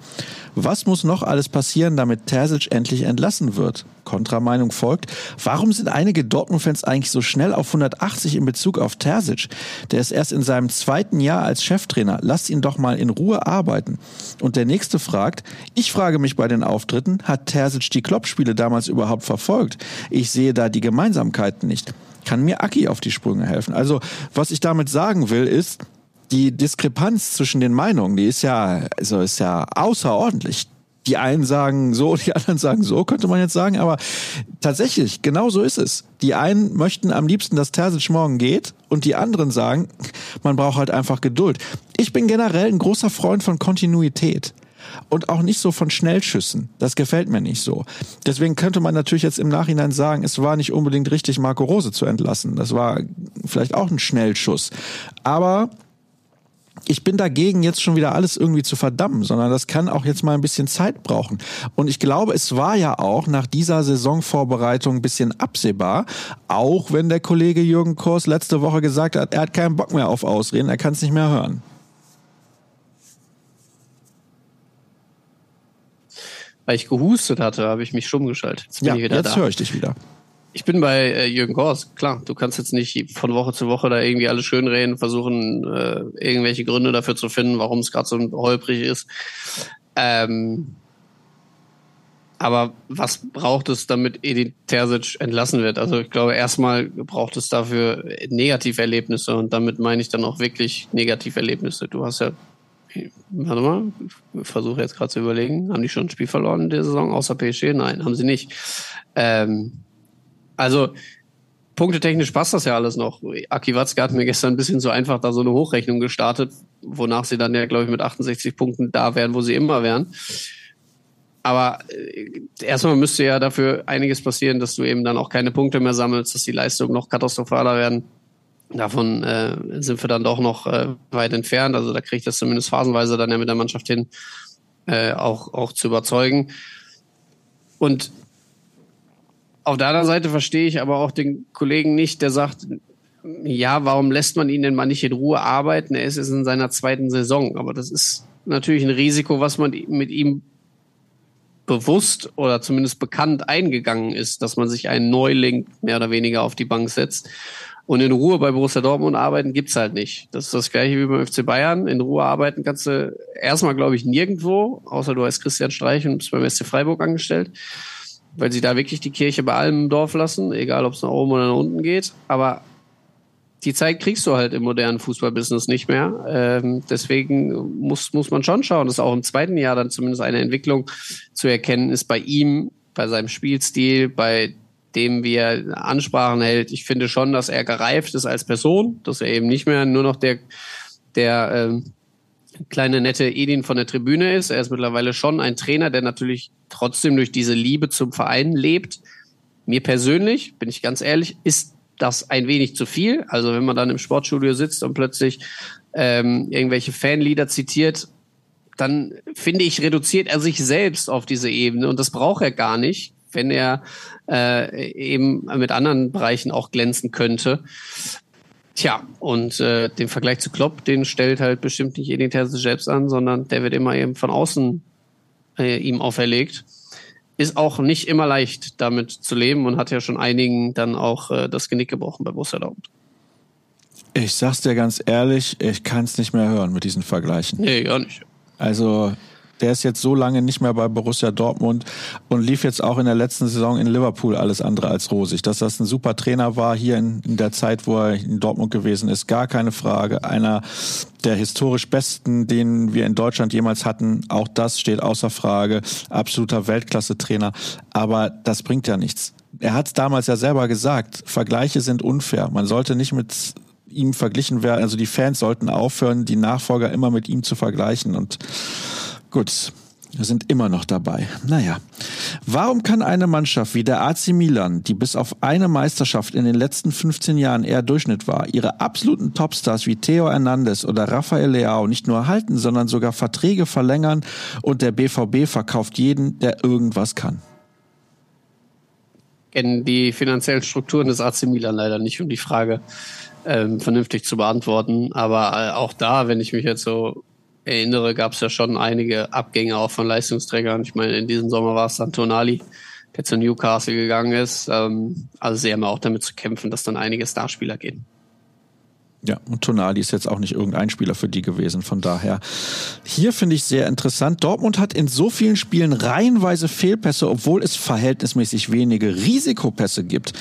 Was muss noch alles passieren, damit Terzic endlich entlassen wird? Kontrameinung folgt. Warum sind einige Dortmund-Fans eigentlich so schnell auf 180 in Bezug auf Terzic? Der ist erst in seinem zweiten Jahr als Cheftrainer. Lasst ihn doch mal in Ruhe arbeiten. Und der nächste fragt, ich frage mich bei den Auftritten, hat Terzic die Kloppspiele damals überhaupt verfolgt? Ich sehe da die Gemeinsamkeiten nicht. Kann mir Aki auf die Sprünge helfen? Also, was ich damit sagen will, ist, die Diskrepanz zwischen den Meinungen, die ist ja, also ist ja außerordentlich. Die einen sagen so, die anderen sagen so, könnte man jetzt sagen, aber tatsächlich, genau so ist es. Die einen möchten am liebsten, dass Terzic morgen geht und die anderen sagen, man braucht halt einfach Geduld. Ich bin generell ein großer Freund von Kontinuität und auch nicht so von Schnellschüssen. Das gefällt mir nicht so. Deswegen könnte man natürlich jetzt im Nachhinein sagen, es war nicht unbedingt richtig, Marco Rose zu entlassen. Das war vielleicht auch ein Schnellschuss. Aber ich bin dagegen, jetzt schon wieder alles irgendwie zu verdammen, sondern das kann auch jetzt mal ein bisschen Zeit brauchen. Und ich glaube, es war ja auch nach dieser Saisonvorbereitung ein bisschen absehbar, auch wenn der Kollege Jürgen Kors letzte Woche gesagt hat, er hat keinen Bock mehr auf Ausreden, er kann es nicht mehr hören. Weil ich gehustet hatte, habe ich mich stumm geschaltet. Jetzt bin ja, jetzt höre ich dich wieder. Ich bin bei äh, Jürgen Kors, klar. Du kannst jetzt nicht von Woche zu Woche da irgendwie alles schönreden, versuchen, äh, irgendwelche Gründe dafür zu finden, warum es gerade so holprig ist. Ähm, aber was braucht es, damit Edin Terzic entlassen wird? Also ich glaube, erstmal braucht es dafür Negativerlebnisse und damit meine ich dann auch wirklich Negativerlebnisse. Du hast ja, warte mal, ich versuche jetzt gerade zu überlegen, haben die schon ein Spiel verloren in der Saison außer PSG? Nein, haben sie nicht. Ähm, also punktetechnisch passt das ja alles noch. Aki Watzke hat mir gestern ein bisschen so einfach da so eine Hochrechnung gestartet, wonach sie dann ja, glaube ich, mit 68 Punkten da wären, wo sie immer wären. Aber äh, erstmal müsste ja dafür einiges passieren, dass du eben dann auch keine Punkte mehr sammelst, dass die Leistungen noch katastrophaler werden. Davon äh, sind wir dann doch noch äh, weit entfernt. Also da kriegt das zumindest phasenweise dann ja mit der Mannschaft hin, äh, auch, auch zu überzeugen. Und auf der anderen Seite verstehe ich aber auch den Kollegen nicht, der sagt, ja, warum lässt man ihn denn mal nicht in Ruhe arbeiten? Er ist jetzt in seiner zweiten Saison. Aber das ist natürlich ein Risiko, was man mit ihm bewusst oder zumindest bekannt eingegangen ist, dass man sich einen Neuling mehr oder weniger auf die Bank setzt. Und in Ruhe bei Borussia Dortmund arbeiten gibt's halt nicht. Das ist das gleiche wie beim FC Bayern. In Ruhe arbeiten kannst du erstmal, glaube ich, nirgendwo, außer du heißt Christian Streich und bist beim SC Freiburg angestellt, weil sie da wirklich die Kirche bei allem im Dorf lassen, egal ob es nach oben oder nach unten geht. Aber die Zeit kriegst du halt im modernen Fußballbusiness nicht mehr. Ähm, deswegen muss, muss man schon schauen, dass auch im zweiten Jahr dann zumindest eine Entwicklung zu erkennen ist bei ihm, bei seinem Spielstil, bei dem, wie er Ansprachen hält. Ich finde schon, dass er gereift ist als Person, dass er eben nicht mehr nur noch der, der ähm, kleine nette Edin von der Tribüne ist. Er ist mittlerweile schon ein Trainer, der natürlich trotzdem durch diese Liebe zum Verein lebt. Mir persönlich, bin ich ganz ehrlich, ist das ein wenig zu viel. Also wenn man dann im Sportstudio sitzt und plötzlich ähm, irgendwelche Fanlieder zitiert, dann finde ich, reduziert er sich selbst auf diese Ebene und das braucht er gar nicht, wenn er äh, eben mit anderen Bereichen auch glänzen könnte. Tja, und äh, den Vergleich zu Klopp, den stellt halt bestimmt nicht Edin Terzic selbst an, sondern der wird immer eben von außen äh, ihm auferlegt ist auch nicht immer leicht, damit zu leben und hat ja schon einigen dann auch äh, das Genick gebrochen bei Borussia Dortmund. Ich sag's dir ganz ehrlich, ich kann es nicht mehr hören mit diesen Vergleichen. Nee, gar nicht. Also der ist jetzt so lange nicht mehr bei Borussia Dortmund und lief jetzt auch in der letzten Saison in Liverpool alles andere als rosig. Dass das ein super Trainer war hier in, in der Zeit, wo er in Dortmund gewesen ist, gar keine Frage. Einer der historisch besten, den wir in Deutschland jemals hatten. Auch das steht außer Frage. Absoluter Weltklasse-Trainer. Aber das bringt ja nichts. Er hat es damals ja selber gesagt. Vergleiche sind unfair. Man sollte nicht mit ihm verglichen werden. Also die Fans sollten aufhören, die Nachfolger immer mit ihm zu vergleichen. Und Gut, wir sind immer noch dabei. Naja. Warum kann eine Mannschaft wie der AC Milan, die bis auf eine Meisterschaft in den letzten 15 Jahren eher Durchschnitt war, ihre absoluten Topstars wie Theo Hernandez oder Rafael Leao nicht nur halten, sondern sogar Verträge verlängern und der BVB verkauft jeden, der irgendwas kann? Kennen die finanziellen Strukturen des AC Milan leider nicht, um die Frage ähm, vernünftig zu beantworten. Aber äh, auch da, wenn ich mich jetzt so erinnere, gab es ja schon einige Abgänge auch von Leistungsträgern. Ich meine, in diesem Sommer war es dann Tonali, der zu Newcastle gegangen ist. Ähm, also sie haben auch damit zu kämpfen, dass dann einige Starspieler gehen. Ja, und Tonali ist jetzt auch nicht irgendein Spieler für die gewesen. Von daher, hier finde ich sehr interessant. Dortmund hat in so vielen Spielen reihenweise Fehlpässe, obwohl es verhältnismäßig wenige Risikopässe gibt.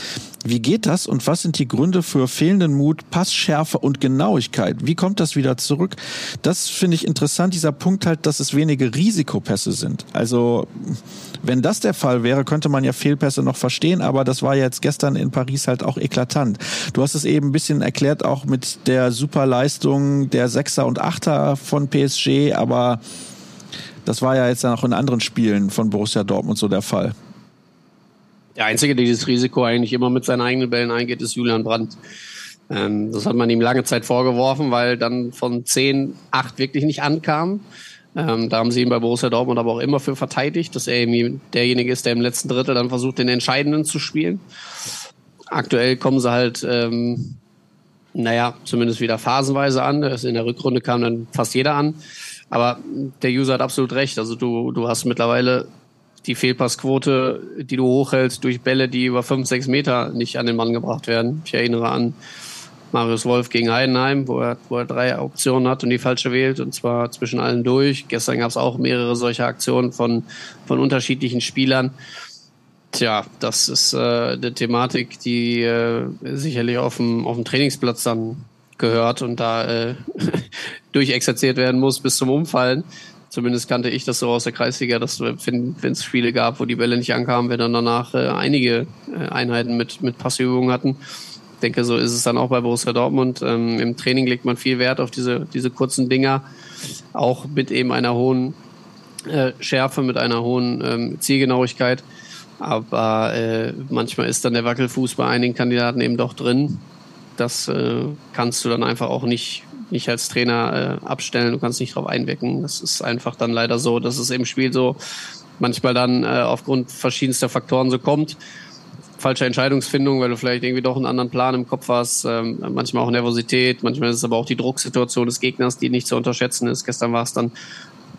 Wie geht das und was sind die Gründe für fehlenden Mut, Passschärfe und Genauigkeit? Wie kommt das wieder zurück? Das finde ich interessant, dieser Punkt halt, dass es wenige Risikopässe sind. Also, wenn das der Fall wäre, könnte man ja Fehlpässe noch verstehen, aber das war jetzt gestern in Paris halt auch eklatant. Du hast es eben ein bisschen erklärt, auch mit der Superleistung der Sechser und Achter von PSG, aber das war ja jetzt auch in anderen Spielen von Borussia Dortmund so der Fall. Der Einzige, der dieses Risiko eigentlich immer mit seinen eigenen Bällen eingeht, ist Julian Brandt. Ähm, das hat man ihm lange Zeit vorgeworfen, weil dann von zehn acht wirklich nicht ankamen. Ähm, da haben sie ihn bei Borussia Dortmund aber auch immer für verteidigt, dass er derjenige ist, der im letzten Drittel dann versucht, den Entscheidenden zu spielen. Aktuell kommen sie halt, ähm, naja, zumindest wieder phasenweise an. In der Rückrunde kam dann fast jeder an. Aber der User hat absolut recht. Also du, du hast mittlerweile die Fehlpassquote, die du hochhältst durch Bälle, die über fünf, sechs Meter nicht an den Mann gebracht werden. Ich erinnere an Marius Wolf gegen Heidenheim, wo er, wo er drei Optionen hat und die falsche wählt, und zwar zwischen allen durch. Gestern gab es auch mehrere solcher Aktionen von, von unterschiedlichen Spielern. Tja, das ist äh, eine Thematik, die äh, sicherlich auf dem, auf dem Trainingsplatz dann gehört und da äh, *laughs* durchexerziert werden muss bis zum Umfallen. Zumindest kannte ich das so aus der Kreisliga, dass wenn es Spiele gab, wo die Bälle nicht ankamen, wir dann danach äh, einige äh, Einheiten mit, mit Passübungen hatten denke, so ist es dann auch bei Borussia Dortmund. Ähm, Im Training legt man viel Wert auf diese, diese kurzen Dinger, auch mit eben einer hohen äh, Schärfe, mit einer hohen ähm, Zielgenauigkeit. Aber äh, manchmal ist dann der Wackelfuß bei einigen Kandidaten eben doch drin. Das äh, kannst du dann einfach auch nicht, nicht als Trainer äh, abstellen. Du kannst nicht drauf einwirken. Das ist einfach dann leider so, dass es im Spiel so manchmal dann äh, aufgrund verschiedenster Faktoren so kommt falsche Entscheidungsfindung, weil du vielleicht irgendwie doch einen anderen Plan im Kopf hast. Ähm, manchmal auch Nervosität, manchmal ist es aber auch die Drucksituation des Gegners, die nicht zu unterschätzen ist. Gestern war es dann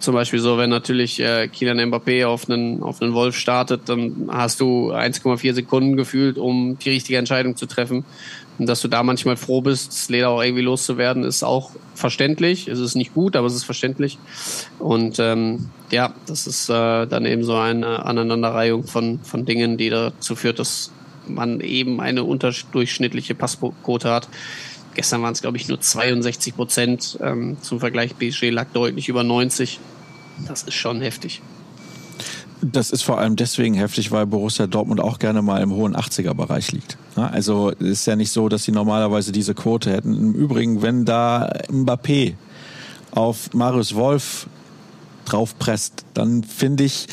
zum Beispiel so, wenn natürlich äh, Kylian Mbappé auf einen, auf einen Wolf startet, dann hast du 1,4 Sekunden gefühlt, um die richtige Entscheidung zu treffen. Und dass du da manchmal froh bist, das Leder auch irgendwie loszuwerden, ist auch verständlich. Es ist nicht gut, aber es ist verständlich. Und ähm, ja, das ist äh, dann eben so eine Aneinanderreihung von, von Dingen, die dazu führt, dass man eben eine unterdurchschnittliche Passquote hat. Gestern waren es, glaube ich, nur 62 Prozent. Ähm, zum Vergleich, PSG lag deutlich über 90. Das ist schon heftig. Das ist vor allem deswegen heftig, weil Borussia Dortmund auch gerne mal im hohen 80er-Bereich liegt. Also ist ja nicht so, dass sie normalerweise diese Quote hätten. Im Übrigen, wenn da Mbappé auf Marius Wolf draufpresst, dann finde ich,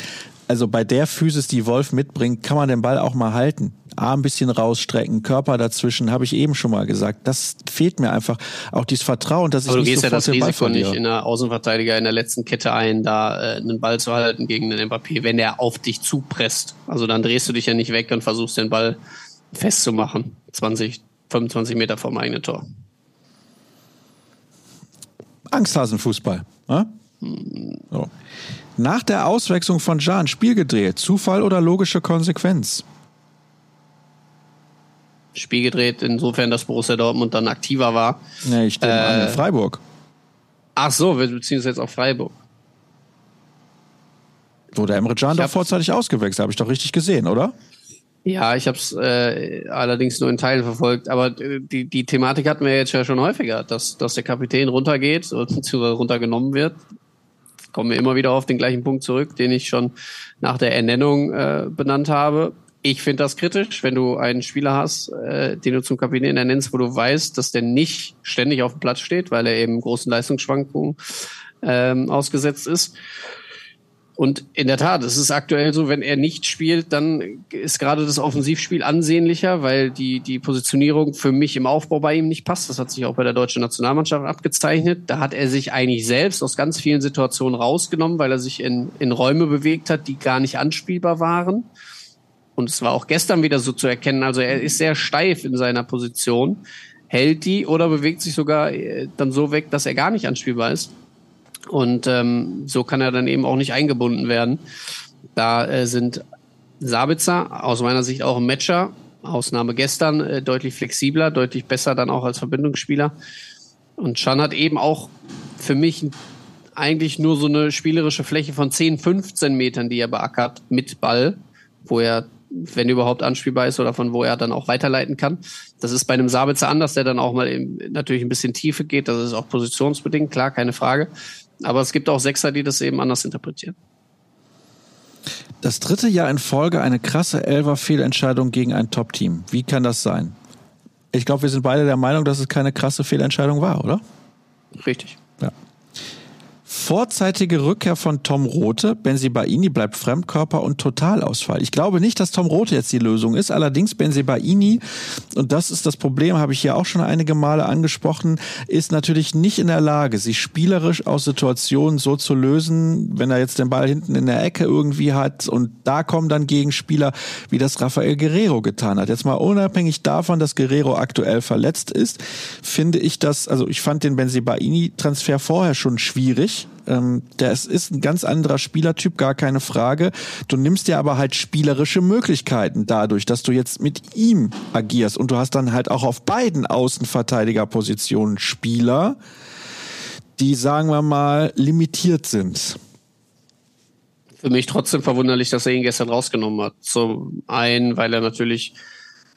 also bei der Physis, die Wolf mitbringt, kann man den Ball auch mal halten. Arm ein bisschen rausstrecken, Körper dazwischen, habe ich eben schon mal gesagt. Das fehlt mir einfach. Auch dieses Vertrauen, dass ich Aber du gehst ja das Risiko nicht in der Außenverteidiger in der letzten Kette ein, da äh, einen Ball zu halten gegen den Mbappé, wenn der auf dich zupresst. Also dann drehst du dich ja nicht weg und versuchst den Ball festzumachen. 20, 25 Meter vom eigenen Tor. Angsthasenfußball. Ne? Hm. So. Nach der Auswechslung von Jan Spiel gedreht. Zufall oder logische Konsequenz? Spiel gedreht, insofern, dass Borussia Dortmund dann aktiver war. Nee, ich denke äh, an Freiburg. Ach so, wir beziehen uns jetzt auf Freiburg. Wurde Emre Can doch vorzeitig ausgewechselt, habe ich doch richtig gesehen, oder? Ja, ich habe es äh, allerdings nur in Teilen verfolgt, aber äh, die, die Thematik hatten wir jetzt ja schon häufiger, dass, dass der Kapitän runtergeht *laughs* oder runtergenommen wird. Kommen wir immer wieder auf den gleichen Punkt zurück, den ich schon nach der Ernennung äh, benannt habe. Ich finde das kritisch, wenn du einen Spieler hast, äh, den du zum Kapitän ernennst, wo du weißt, dass der nicht ständig auf dem Platz steht, weil er eben großen Leistungsschwankungen ähm, ausgesetzt ist. Und in der Tat, es ist aktuell so, wenn er nicht spielt, dann ist gerade das Offensivspiel ansehnlicher, weil die, die Positionierung für mich im Aufbau bei ihm nicht passt. Das hat sich auch bei der deutschen Nationalmannschaft abgezeichnet. Da hat er sich eigentlich selbst aus ganz vielen Situationen rausgenommen, weil er sich in, in Räume bewegt hat, die gar nicht anspielbar waren. Und es war auch gestern wieder so zu erkennen. Also er ist sehr steif in seiner Position, hält die oder bewegt sich sogar äh, dann so weg, dass er gar nicht anspielbar ist. Und ähm, so kann er dann eben auch nicht eingebunden werden. Da äh, sind Sabitzer aus meiner Sicht auch ein Matcher. Ausnahme gestern äh, deutlich flexibler, deutlich besser dann auch als Verbindungsspieler. Und Chan hat eben auch für mich eigentlich nur so eine spielerische Fläche von 10, 15 Metern, die er beackert mit Ball, wo er wenn überhaupt anspielbar ist oder von wo er dann auch weiterleiten kann. Das ist bei einem Sabitzer anders, der dann auch mal eben natürlich ein bisschen Tiefe geht. Das ist auch positionsbedingt, klar, keine Frage. Aber es gibt auch Sechser, die das eben anders interpretieren. Das dritte Jahr in Folge eine krasse Elfer-Fehlentscheidung gegen ein Top-Team. Wie kann das sein? Ich glaube, wir sind beide der Meinung, dass es keine krasse Fehlentscheidung war, oder? Richtig. Vorzeitige Rückkehr von Tom Rote. Benzibaini bleibt Fremdkörper und Totalausfall. Ich glaube nicht, dass Tom Rote jetzt die Lösung ist. Allerdings Benzibaini, und das ist das Problem, habe ich hier auch schon einige Male angesprochen, ist natürlich nicht in der Lage, sich spielerisch aus Situationen so zu lösen, wenn er jetzt den Ball hinten in der Ecke irgendwie hat und da kommen dann Gegenspieler, wie das Rafael Guerrero getan hat. Jetzt mal unabhängig davon, dass Guerrero aktuell verletzt ist, finde ich das, also ich fand den Benzibaini-Transfer vorher schon schwierig Ähm, ist, ist ein ganz anderer Spielertyp, gar keine Frage. Du nimmst dir aber halt spielerische Möglichkeiten dadurch, dass du jetzt mit ihm agierst und du hast dann halt auch auf beiden Außenverteidigerpositionen Spieler, die, sagen wir mal, limitiert sind. Für mich trotzdem verwunderlich, dass er ihn gestern rausgenommen hat. Zum einen, weil er natürlich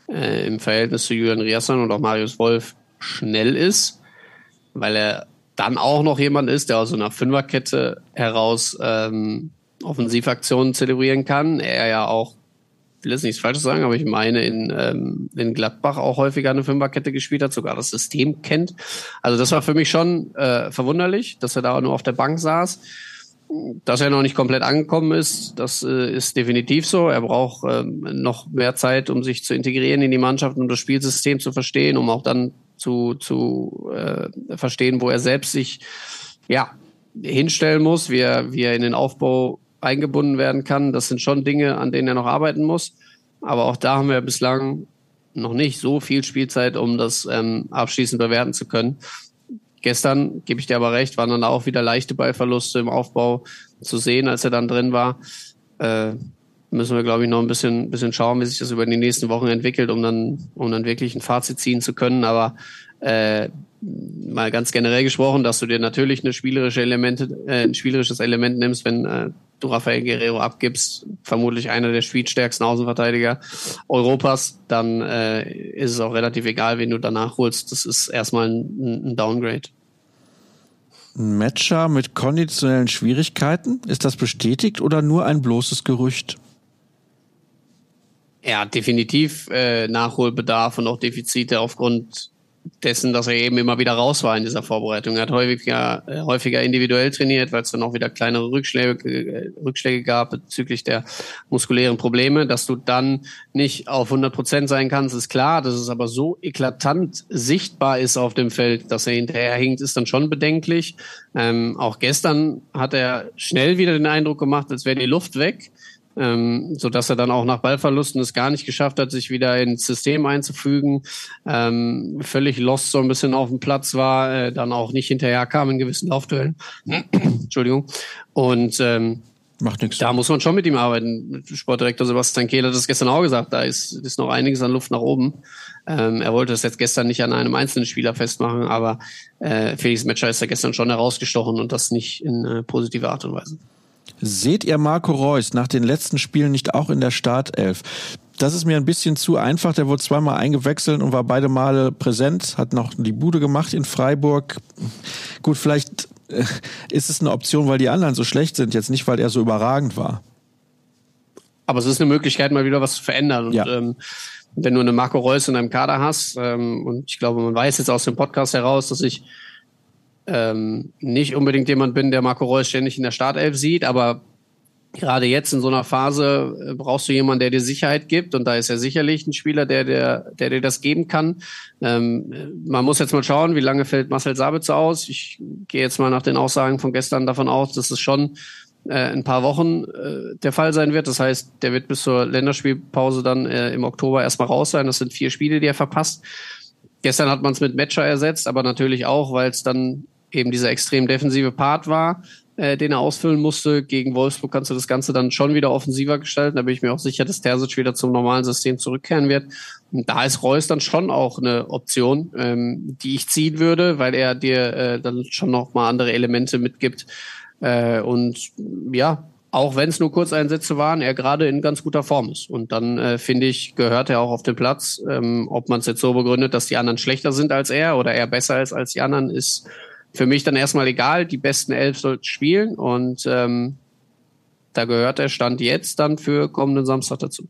äh, im Verhältnis zu Julian Riasson und auch Marius Wolf schnell ist, weil er dann auch noch jemand ist, der aus so einer Fünferkette heraus ähm, Offensivaktionen zelebrieren kann. Er ja auch, ich will jetzt nichts Falsches sagen, aber ich meine, in, ähm, in Gladbach auch häufiger eine Fünferkette gespielt hat, sogar das System kennt. Also das war für mich schon äh, verwunderlich, dass er da nur auf der Bank saß. Dass er noch nicht komplett angekommen ist, das äh, ist definitiv so. Er braucht ähm, noch mehr Zeit, um sich zu integrieren in die Mannschaft und das Spielsystem zu verstehen, um auch dann zu, zu äh, verstehen, wo er selbst sich ja hinstellen muss, wie er, wie er in den Aufbau eingebunden werden kann. Das sind schon Dinge, an denen er noch arbeiten muss. Aber auch da haben wir bislang noch nicht so viel Spielzeit, um das ähm, abschließend bewerten zu können. Gestern, gebe ich dir aber recht, waren dann auch wieder leichte Ballverluste im Aufbau zu sehen, als er dann drin war. Äh, müssen wir, glaube ich, noch ein bisschen, bisschen schauen, wie sich das über die nächsten Wochen entwickelt, um dann, um dann wirklich ein Fazit ziehen zu können. Aber äh, mal ganz generell gesprochen, dass du dir natürlich eine spielerische Elemente, äh, ein spielerisches Element nimmst, wenn äh, du Rafael Guerrero abgibst, vermutlich einer der spielstärksten Außenverteidiger Europas, dann äh, ist es auch relativ egal, wen du danach holst. Das ist erstmal ein, ein Downgrade. Ein Matcher mit konditionellen Schwierigkeiten, ist das bestätigt oder nur ein bloßes Gerücht? Ja, definitiv äh, Nachholbedarf und auch Defizite aufgrund dessen, dass er eben immer wieder raus war in dieser Vorbereitung. Er hat häufiger, äh, häufiger individuell trainiert, weil es dann auch wieder kleinere Rückschläge, äh, Rückschläge gab bezüglich der muskulären Probleme. Dass du dann nicht auf 100 Prozent sein kannst, ist klar. Dass es aber so eklatant sichtbar ist auf dem Feld, dass er hinterher hinkt, ist dann schon bedenklich. Ähm, auch gestern hat er schnell wieder den Eindruck gemacht, als wäre die Luft weg ähm, so dass er dann auch nach Ballverlusten es gar nicht geschafft hat, sich wieder ins System einzufügen, ähm, völlig lost so ein bisschen auf dem Platz war, äh, dann auch nicht hinterher kam in gewissen Laufduellen. *clears throat* Entschuldigung. Und ähm, Macht nichts. Da muss man schon mit ihm arbeiten. Sportdirektor Sebastian Kehl hat das gestern auch gesagt. Da ist, ist noch einiges an Luft nach oben. Ähm, er wollte das jetzt gestern nicht an einem einzelnen Spieler festmachen, aber äh, Felix Metscher ist da gestern schon herausgestochen und das nicht in äh, positiver Art und Weise. Seht ihr Marco Reus nach den letzten Spielen nicht auch in der Startelf? Das ist mir ein bisschen zu einfach. Der wurde zweimal eingewechselt und war beide Male präsent, hat noch die Bude gemacht in Freiburg. Gut, vielleicht äh, ist es eine Option, weil die anderen so schlecht sind, jetzt nicht, weil er so überragend war. Aber es ist eine Möglichkeit, mal wieder was zu verändern. Und ja. ähm, wenn du eine Marco Reus in deinem Kader hast, ähm, und ich glaube, man weiß jetzt aus dem Podcast heraus, dass ich ähm, nicht unbedingt jemand bin, der Marco Reus ständig in der Startelf sieht, aber gerade jetzt in so einer Phase äh, brauchst du jemanden, der dir Sicherheit gibt und da ist er sicherlich ein Spieler, der, der, der dir das geben kann. Ähm, man muss jetzt mal schauen, wie lange fällt Marcel Sabitzer aus. Ich gehe jetzt mal nach den Aussagen von gestern davon aus, dass es schon äh, ein paar Wochen äh, der Fall sein wird. Das heißt, der wird bis zur Länderspielpause dann äh, im Oktober erstmal raus sein. Das sind vier Spiele, die er verpasst. Gestern hat man es mit Matcher ersetzt, aber natürlich auch, weil es dann eben dieser extrem defensive Part war, äh, den er ausfüllen musste. Gegen Wolfsburg kannst du das Ganze dann schon wieder offensiver gestalten. Da bin ich mir auch sicher, dass Terzic wieder zum normalen System zurückkehren wird. Und da ist Reus dann schon auch eine Option, ähm, die ich ziehen würde, weil er dir äh, dann schon noch mal andere Elemente mitgibt. Äh, und ja, auch wenn es nur Kurzeinsätze waren, er gerade in ganz guter Form ist. Und dann äh, finde ich, gehört er auch auf den Platz. Ähm, ob man es jetzt so begründet, dass die anderen schlechter sind als er oder er besser ist als die anderen, ist für mich dann erstmal egal. Die besten elf sollten spielen und ähm, da gehört der Stand jetzt dann für kommenden Samstag dazu.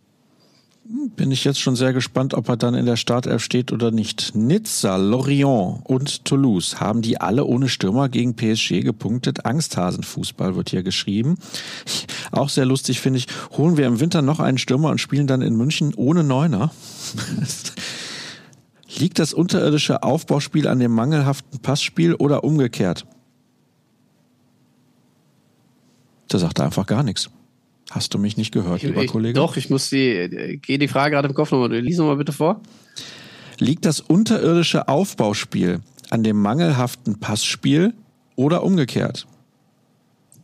Bin ich jetzt schon sehr gespannt, ob er dann in der Startelf steht oder nicht. Nizza, Lorient und Toulouse haben die alle ohne Stürmer gegen PSG gepunktet. Angsthasenfußball wird hier geschrieben. *laughs* Auch sehr lustig finde ich. Holen wir im Winter noch einen Stürmer und spielen dann in München ohne Neuner. *laughs* Liegt das unterirdische Aufbauspiel an dem mangelhaften Passspiel oder umgekehrt? Da sagt er einfach gar nichts. Hast du mich nicht gehört, lieber ich, Kollege? Doch, ich muss die, gehe die Frage gerade im Kopf nochmal. Lies nochmal bitte vor. Liegt das unterirdische Aufbauspiel an dem mangelhaften Passspiel oder umgekehrt?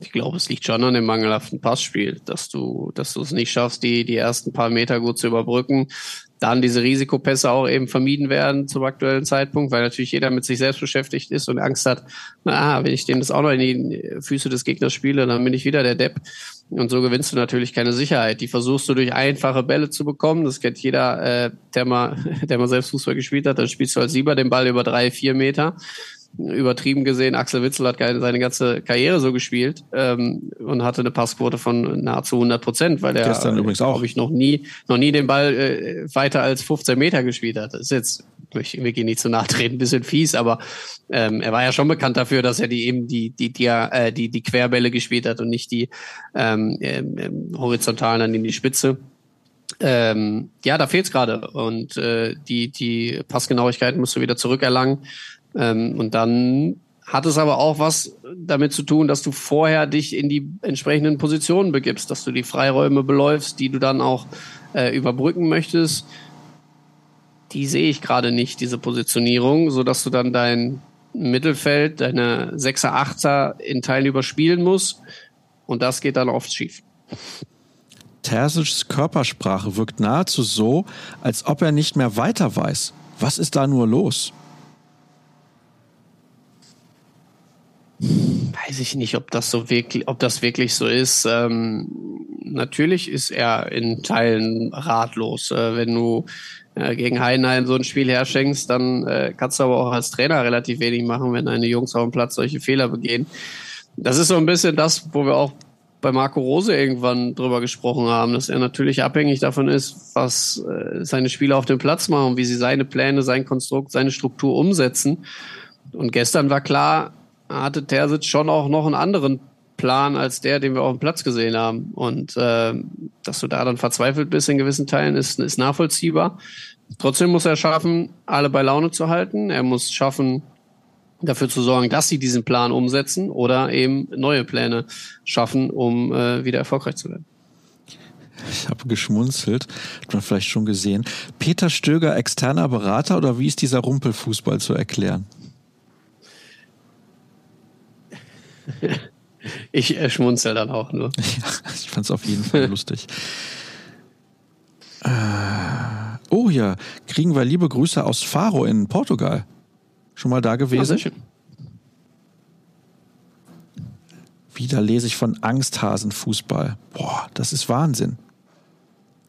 Ich glaube, es liegt schon an dem mangelhaften Passspiel, dass du, dass du es nicht schaffst, die, die ersten paar Meter gut zu überbrücken. Dann diese Risikopässe auch eben vermieden werden zum aktuellen Zeitpunkt, weil natürlich jeder mit sich selbst beschäftigt ist und Angst hat, na, wenn ich dem das auch noch in die Füße des Gegners spiele, dann bin ich wieder der Depp. Und so gewinnst du natürlich keine Sicherheit. Die versuchst du durch einfache Bälle zu bekommen. Das kennt jeder, äh, der mal, *laughs* der mal selbst Fußball gespielt hat. Dann spielst du als Sieber den Ball über drei, vier Meter übertrieben gesehen, Axel Witzel hat seine ganze Karriere so gespielt ähm, und hatte eine Passquote von nahezu 100 Prozent, weil er gestern übrigens auch, glaube ich, noch nie, noch nie den Ball äh, weiter als 15 Meter gespielt hat. Das ist jetzt möchte wirklich nicht zu nahe treten, ein bisschen fies, aber ähm, er war ja schon bekannt dafür, dass er die eben die die die äh, die, die Querbälle gespielt hat und nicht die ähm, ähm, horizontalen dann in die Spitze. Ähm, ja, da fehlt's gerade und äh, die die Passgenauigkeit musst du wieder zurückerlangen. Ähm, und dann hat es aber auch was damit zu tun, dass du vorher dich in die entsprechenden Positionen begibst, dass du die Freiräume beläufst, die du dann auch äh, überbrücken möchtest. Die sehe ich gerade nicht, diese Positionierung, so dass du dann dein Mittelfeld, deine Sechser, Achter in Teilen überspielen musst. Und das geht dann oft schief. Tersic's Körpersprache wirkt nahezu so, als ob er nicht mehr weiter weiß. Was ist da nur los? Weiß ich nicht, ob das so wirklich, ob das wirklich so ist. Ähm, natürlich ist er in Teilen ratlos. Äh, wenn du äh, gegen Heidenheim so ein Spiel herschenkst, dann äh, kannst du aber auch als Trainer relativ wenig machen, wenn deine Jungs auf dem Platz solche Fehler begehen. Das ist so ein bisschen das, wo wir auch bei Marco Rose irgendwann drüber gesprochen haben, dass er natürlich abhängig davon ist, was äh, seine Spieler auf dem Platz machen, wie sie seine Pläne, sein Konstrukt, seine Struktur umsetzen. Und gestern war klar, hatte Terzic schon auch noch einen anderen Plan als der, den wir auf dem Platz gesehen haben. Und äh, dass du da dann verzweifelt bist in gewissen Teilen, ist, ist nachvollziehbar. Trotzdem muss er schaffen, alle bei Laune zu halten. Er muss schaffen, dafür zu sorgen, dass sie diesen Plan umsetzen oder eben neue Pläne schaffen, um äh, wieder erfolgreich zu werden. Ich habe geschmunzelt, hat man vielleicht schon gesehen. Peter Stöger, externer Berater oder wie ist dieser Rumpelfußball zu erklären? *laughs* ich äh, schmunzel dann auch nur. *laughs* Ja, ich fand es auf jeden Fall *laughs* lustig. Äh, oh ja, kriegen wir liebe Grüße aus Faro in Portugal. Schon mal da gewesen? Ja, Wieder lese ich von Angsthasenfußball. Boah, das ist Wahnsinn.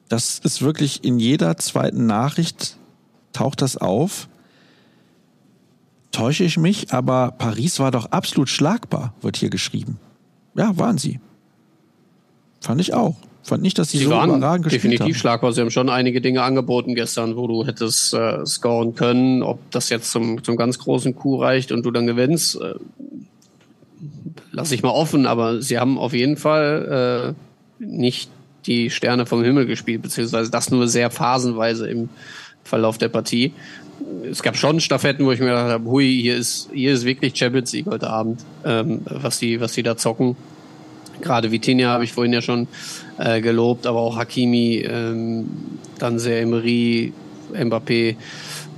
Das ist wirklich in jeder zweiten Nachricht taucht das auf täusche ich mich, aber Paris war doch absolut schlagbar, wird hier geschrieben. Ja, waren sie. Fand ich auch. Fand nicht, dass sie, sie so waren überragend gespielt definitiv haben. schlagbar. Sie haben schon einige Dinge angeboten gestern, wo du hättest äh, scoren können. Ob das jetzt zum, zum ganz großen Coup reicht und du dann gewinnst, äh, lasse ich mal offen. Aber sie haben auf jeden Fall äh, nicht die Sterne vom Himmel gespielt, beziehungsweise das nur sehr phasenweise im Verlauf der Partie es gab schon Staffetten, wo ich mir gedacht habe, hui, hier ist, hier ist wirklich Champions League heute Abend, ähm, was die, was die da zocken. Gerade Vitinha habe ich vorhin ja schon äh, gelobt, aber auch Hakimi, ähm, dann sehr Emery, Mbappé,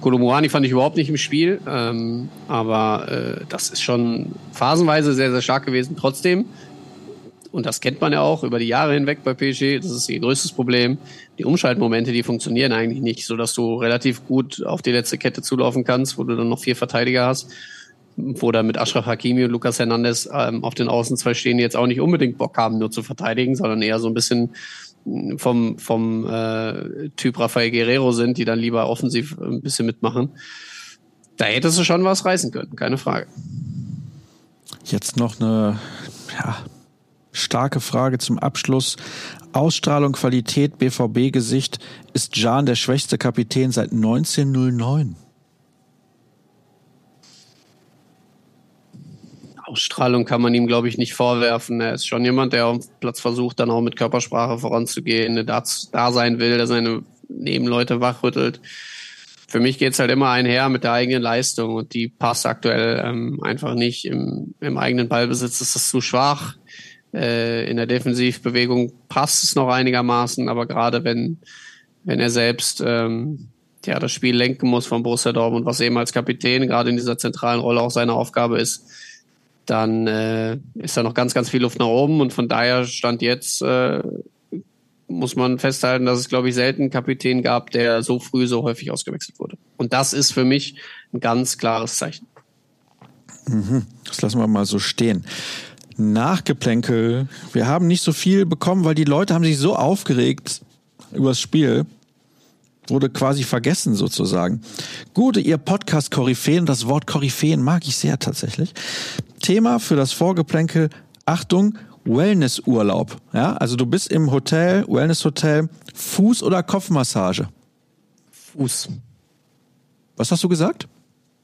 Kolomuani fand ich überhaupt nicht im Spiel, ähm, aber äh, das ist schon phasenweise sehr, sehr stark gewesen. Trotzdem und das kennt man ja auch über die Jahre hinweg bei PSG, das ist ihr größtes Problem. Die Umschaltmomente, die funktionieren eigentlich nicht, so dass du relativ gut auf die letzte Kette zulaufen kannst, wo du dann noch vier Verteidiger hast, wo da mit Ashraf Hakimi und Lucas Hernandez ähm, auf den Außen zwei stehen, die jetzt auch nicht unbedingt Bock haben, nur zu verteidigen, sondern eher so ein bisschen vom, vom äh, Typ Rafael Guerrero sind, die dann lieber offensiv ein bisschen mitmachen. Da hättest du schon was reißen können, keine Frage. Jetzt noch eine, ja, Starke Frage zum Abschluss. Ausstrahlung, Qualität, BVB-Gesicht. Ist Jan der schwächste Kapitän seit 1909? Ausstrahlung kann man ihm, glaube ich, nicht vorwerfen. Er ist schon jemand, der auf Platz versucht, dann auch mit Körpersprache voranzugehen, der da, da sein will, der seine Nebenleute wachrüttelt. Für mich geht es halt immer einher mit der eigenen Leistung und die passt aktuell ähm, einfach nicht. Im, Im eigenen Ballbesitz ist das zu schwach. Äh, in der Defensivbewegung passt es noch einigermaßen, aber gerade wenn, wenn er selbst ähm, ja, das Spiel lenken muss von Borussia Dortmund, was eben als Kapitän gerade in dieser zentralen Rolle auch seine Aufgabe ist, dann äh, ist da noch ganz, ganz viel Luft nach oben und von daher stand jetzt äh, muss man festhalten, dass es, glaube ich, selten einen Kapitän gab, der so früh so häufig ausgewechselt wurde. Und das ist für mich ein ganz klares Zeichen. Mhm. Das lassen wir mal so stehen. Nachgeplänkel. Wir haben nicht so viel bekommen, weil die Leute haben sich so aufgeregt über das Spiel. Wurde quasi vergessen sozusagen. Gute, ihr Podcast Koryphäen. Das Wort Koryphäen mag ich sehr tatsächlich. Thema für das Vorgeplänkel. Achtung, Wellnessurlaub. Ja, also du bist im Hotel, Wellnesshotel, Fuß- oder Kopfmassage? Fuß. Was hast du gesagt?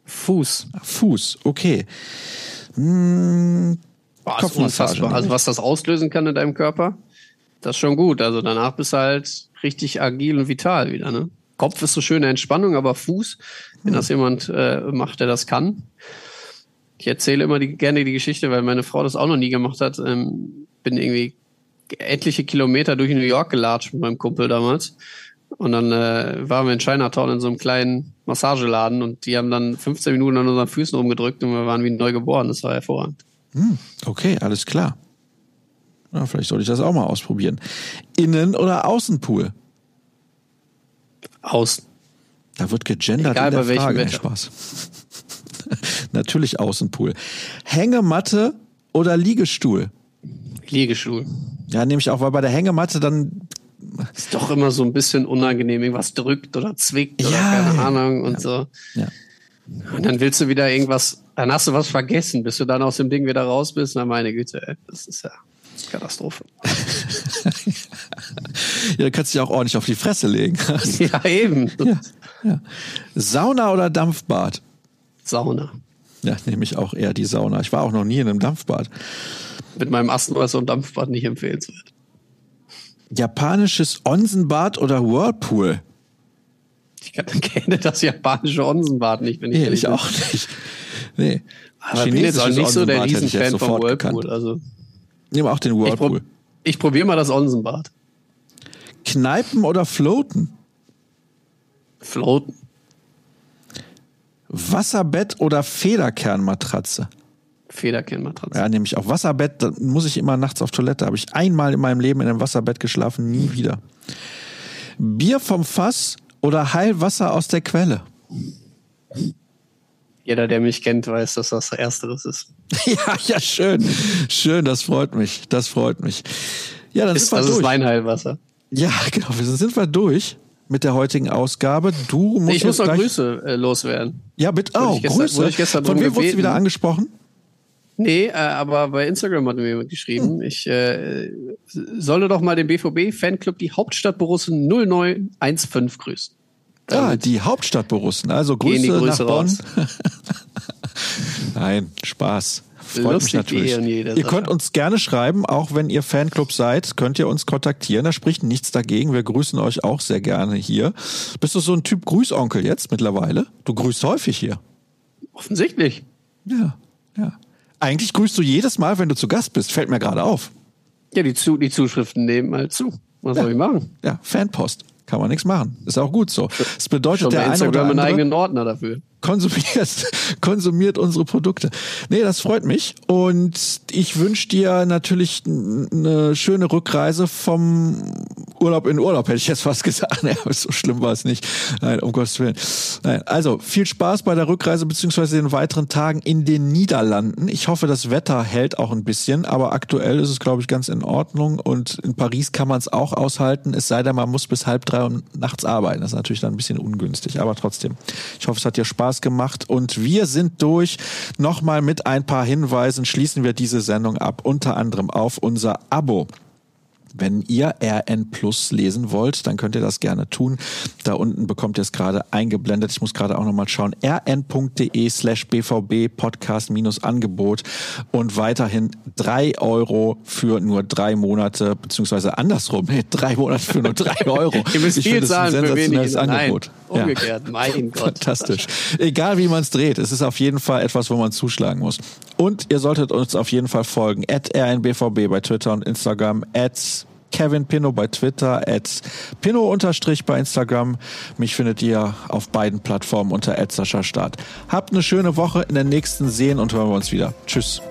Fuß. Fuß, okay. Hm, Boah, Kopfmassage. Also was das auslösen kann in deinem Körper, das ist schon gut. Also danach bist du halt richtig agil und vital wieder. Ne? Kopf ist so schöne Entspannung, aber Fuß, wenn das jemand äh, macht, der das kann, ich erzähle immer die, gerne die Geschichte, weil meine Frau das auch noch nie gemacht hat. Ähm, bin irgendwie etliche Kilometer durch New York gelatscht mit meinem Kumpel damals. Und dann äh, waren wir in Chinatown in so einem kleinen Massageladen und die haben dann 15 Minuten an unseren Füßen rumgedrückt und wir waren wie neu geboren. Das war hervorragend. Hm, okay, alles klar. Ja, vielleicht sollte ich das auch mal ausprobieren. Innen- oder Außenpool? Außen. Da wird gegendert Egal, in der Frage. Spaß. *laughs* Natürlich Außenpool. Hängematte oder Liegestuhl? Liegestuhl. Ja, nehme ich auch, weil bei der Hängematte dann. Ist doch immer so ein bisschen unangenehm, irgendwas drückt oder zwickt ja, oder keine Ahnung und ja. so. Und dann willst du wieder irgendwas, dann hast du was vergessen, bis du dann aus dem Ding wieder raus bist. Na meine Güte, ey, das ist ja Katastrophe. *laughs* ja, dann kannst du dich auch ordentlich auf die Fresse legen. *laughs* ja, eben. Ja, ja. Sauna oder Dampfbad? Sauna. Ja, nehme ich auch eher die Sauna. Ich war auch noch nie in einem Dampfbad. Mit meinem Asthma ist so ein Dampfbad nicht empfehlenswert. Japanisches Onsenbad oder Whirlpool? Ich kenne das japanische Onsenbad nicht, wenn ich nee, ich auch nicht. Nee. Aber ich bin jetzt auch nicht so der Riesenfan von Whirlpool. Gekannt. Also Nehmen auch den Whirlpool. Ich, prob probiere mal das Onsenbad. Kneipen oder Floaten? Floaten. Wasserbett oder Federkernmatratze? Federkernmatratze. Ja, nämlich auf Wasserbett, da muss ich immer nachts auf Toilette. Habe ich einmal in meinem Leben in einem Wasserbett geschlafen, nie wieder. Bier vom Fass oder Heilwasser aus der Quelle? Jeder, der mich kennt, weiß, dass das Ersteres ist. *laughs* ja, ja, schön. Schön, das freut mich. Das freut mich. Ja, dann ist, sind wir das durch. ist mein Heilwasser. Ja, *laughs* genau. Wir sind wir durch mit der heutigen Ausgabe. Du musst ich muss noch Grüße äh, loswerden. Ja, bitte. Oh, gestern, Grüße. Von wem wurdest du wieder angesprochen? Nee, äh, aber bei Instagram hat mir jemand geschrieben, hm. ich äh, solle doch mal den BVB-Fanclub die Hauptstadt Borussen 0915 grüßen. Ah, die Hauptstadt Borussen. Also Grüße, Grüße nach Bonn. *laughs* Nein, Spaß. Freut Lustig mich natürlich. Ihr könnt uns gerne schreiben, auch wenn ihr Fanclub seid, könnt ihr uns kontaktieren. Da spricht nichts dagegen. Wir grüßen euch auch sehr gerne hier. Bist du so ein Typ Grüßonkel jetzt mittlerweile? Du grüßt häufig hier. Offensichtlich. Ja, ja. Eigentlich grüßt du jedes Mal, wenn du zu Gast bist. Fällt mir gerade auf. Ja, die, zu die Zuschriften nehmen halt zu. Was ja. soll ich machen? Ja, Fanpost. Kann man nichts machen. Ist auch gut so. Es bedeutet Schon der eine oder andere, einen eigenen Ordner dafür konsumiert, *laughs* konsumiert unsere Produkte. Nee, das freut mich. Und ich wünsche dir natürlich eine schöne Rückreise vom Urlaub in Urlaub, hätte ich jetzt fast *laughs* gesagt. Naja, so schlimm war es nicht. Nein, um Gottes Willen. Nein, also viel Spaß bei der Rückreise beziehungsweise den weiteren Tagen in den Niederlanden. Ich hoffe, das Wetter hält auch ein bisschen, aber aktuell ist es, glaube ich, ganz in Ordnung. Und in Paris kann man es auch aushalten, es sei denn, man muss bis halb drei Uhr nachts arbeiten. Das ist natürlich dann ein bisschen ungünstig, aber trotzdem. Ich hoffe, es hat dir Spaß Spaß gemacht und wir sind durch. Nochmal mit ein paar Hinweisen schließen wir diese Sendung ab, unter anderem auf unser Abo. Wenn ihr RN Plus lesen wollt, dann könnt ihr das gerne tun. Da unten bekommt ihr es gerade eingeblendet. Ich muss gerade auch nochmal schauen. rn.de slash bvb Podcast minus Angebot und weiterhin drei Euro für nur drei Monate, beziehungsweise andersrum, nee, *laughs* drei Monate für nur drei Euro. *laughs* ihr müsst ich viel zahlen ein für wenig. Angebot. Nein, umgekehrt, ja. mein Gott. Fantastisch. Egal wie man es dreht, es ist auf jeden Fall etwas, wo man zuschlagen muss. Und ihr solltet uns auf jeden Fall folgen. At rnbvb bei Twitter und Instagram. At Kevin Pino bei Twitter, at Pino unterstrich bei Instagram. Mich findet ihr auf beiden Plattformen unter Start. Habt eine schöne Woche. In der nächsten sehen und hören wir uns wieder. Tschüss.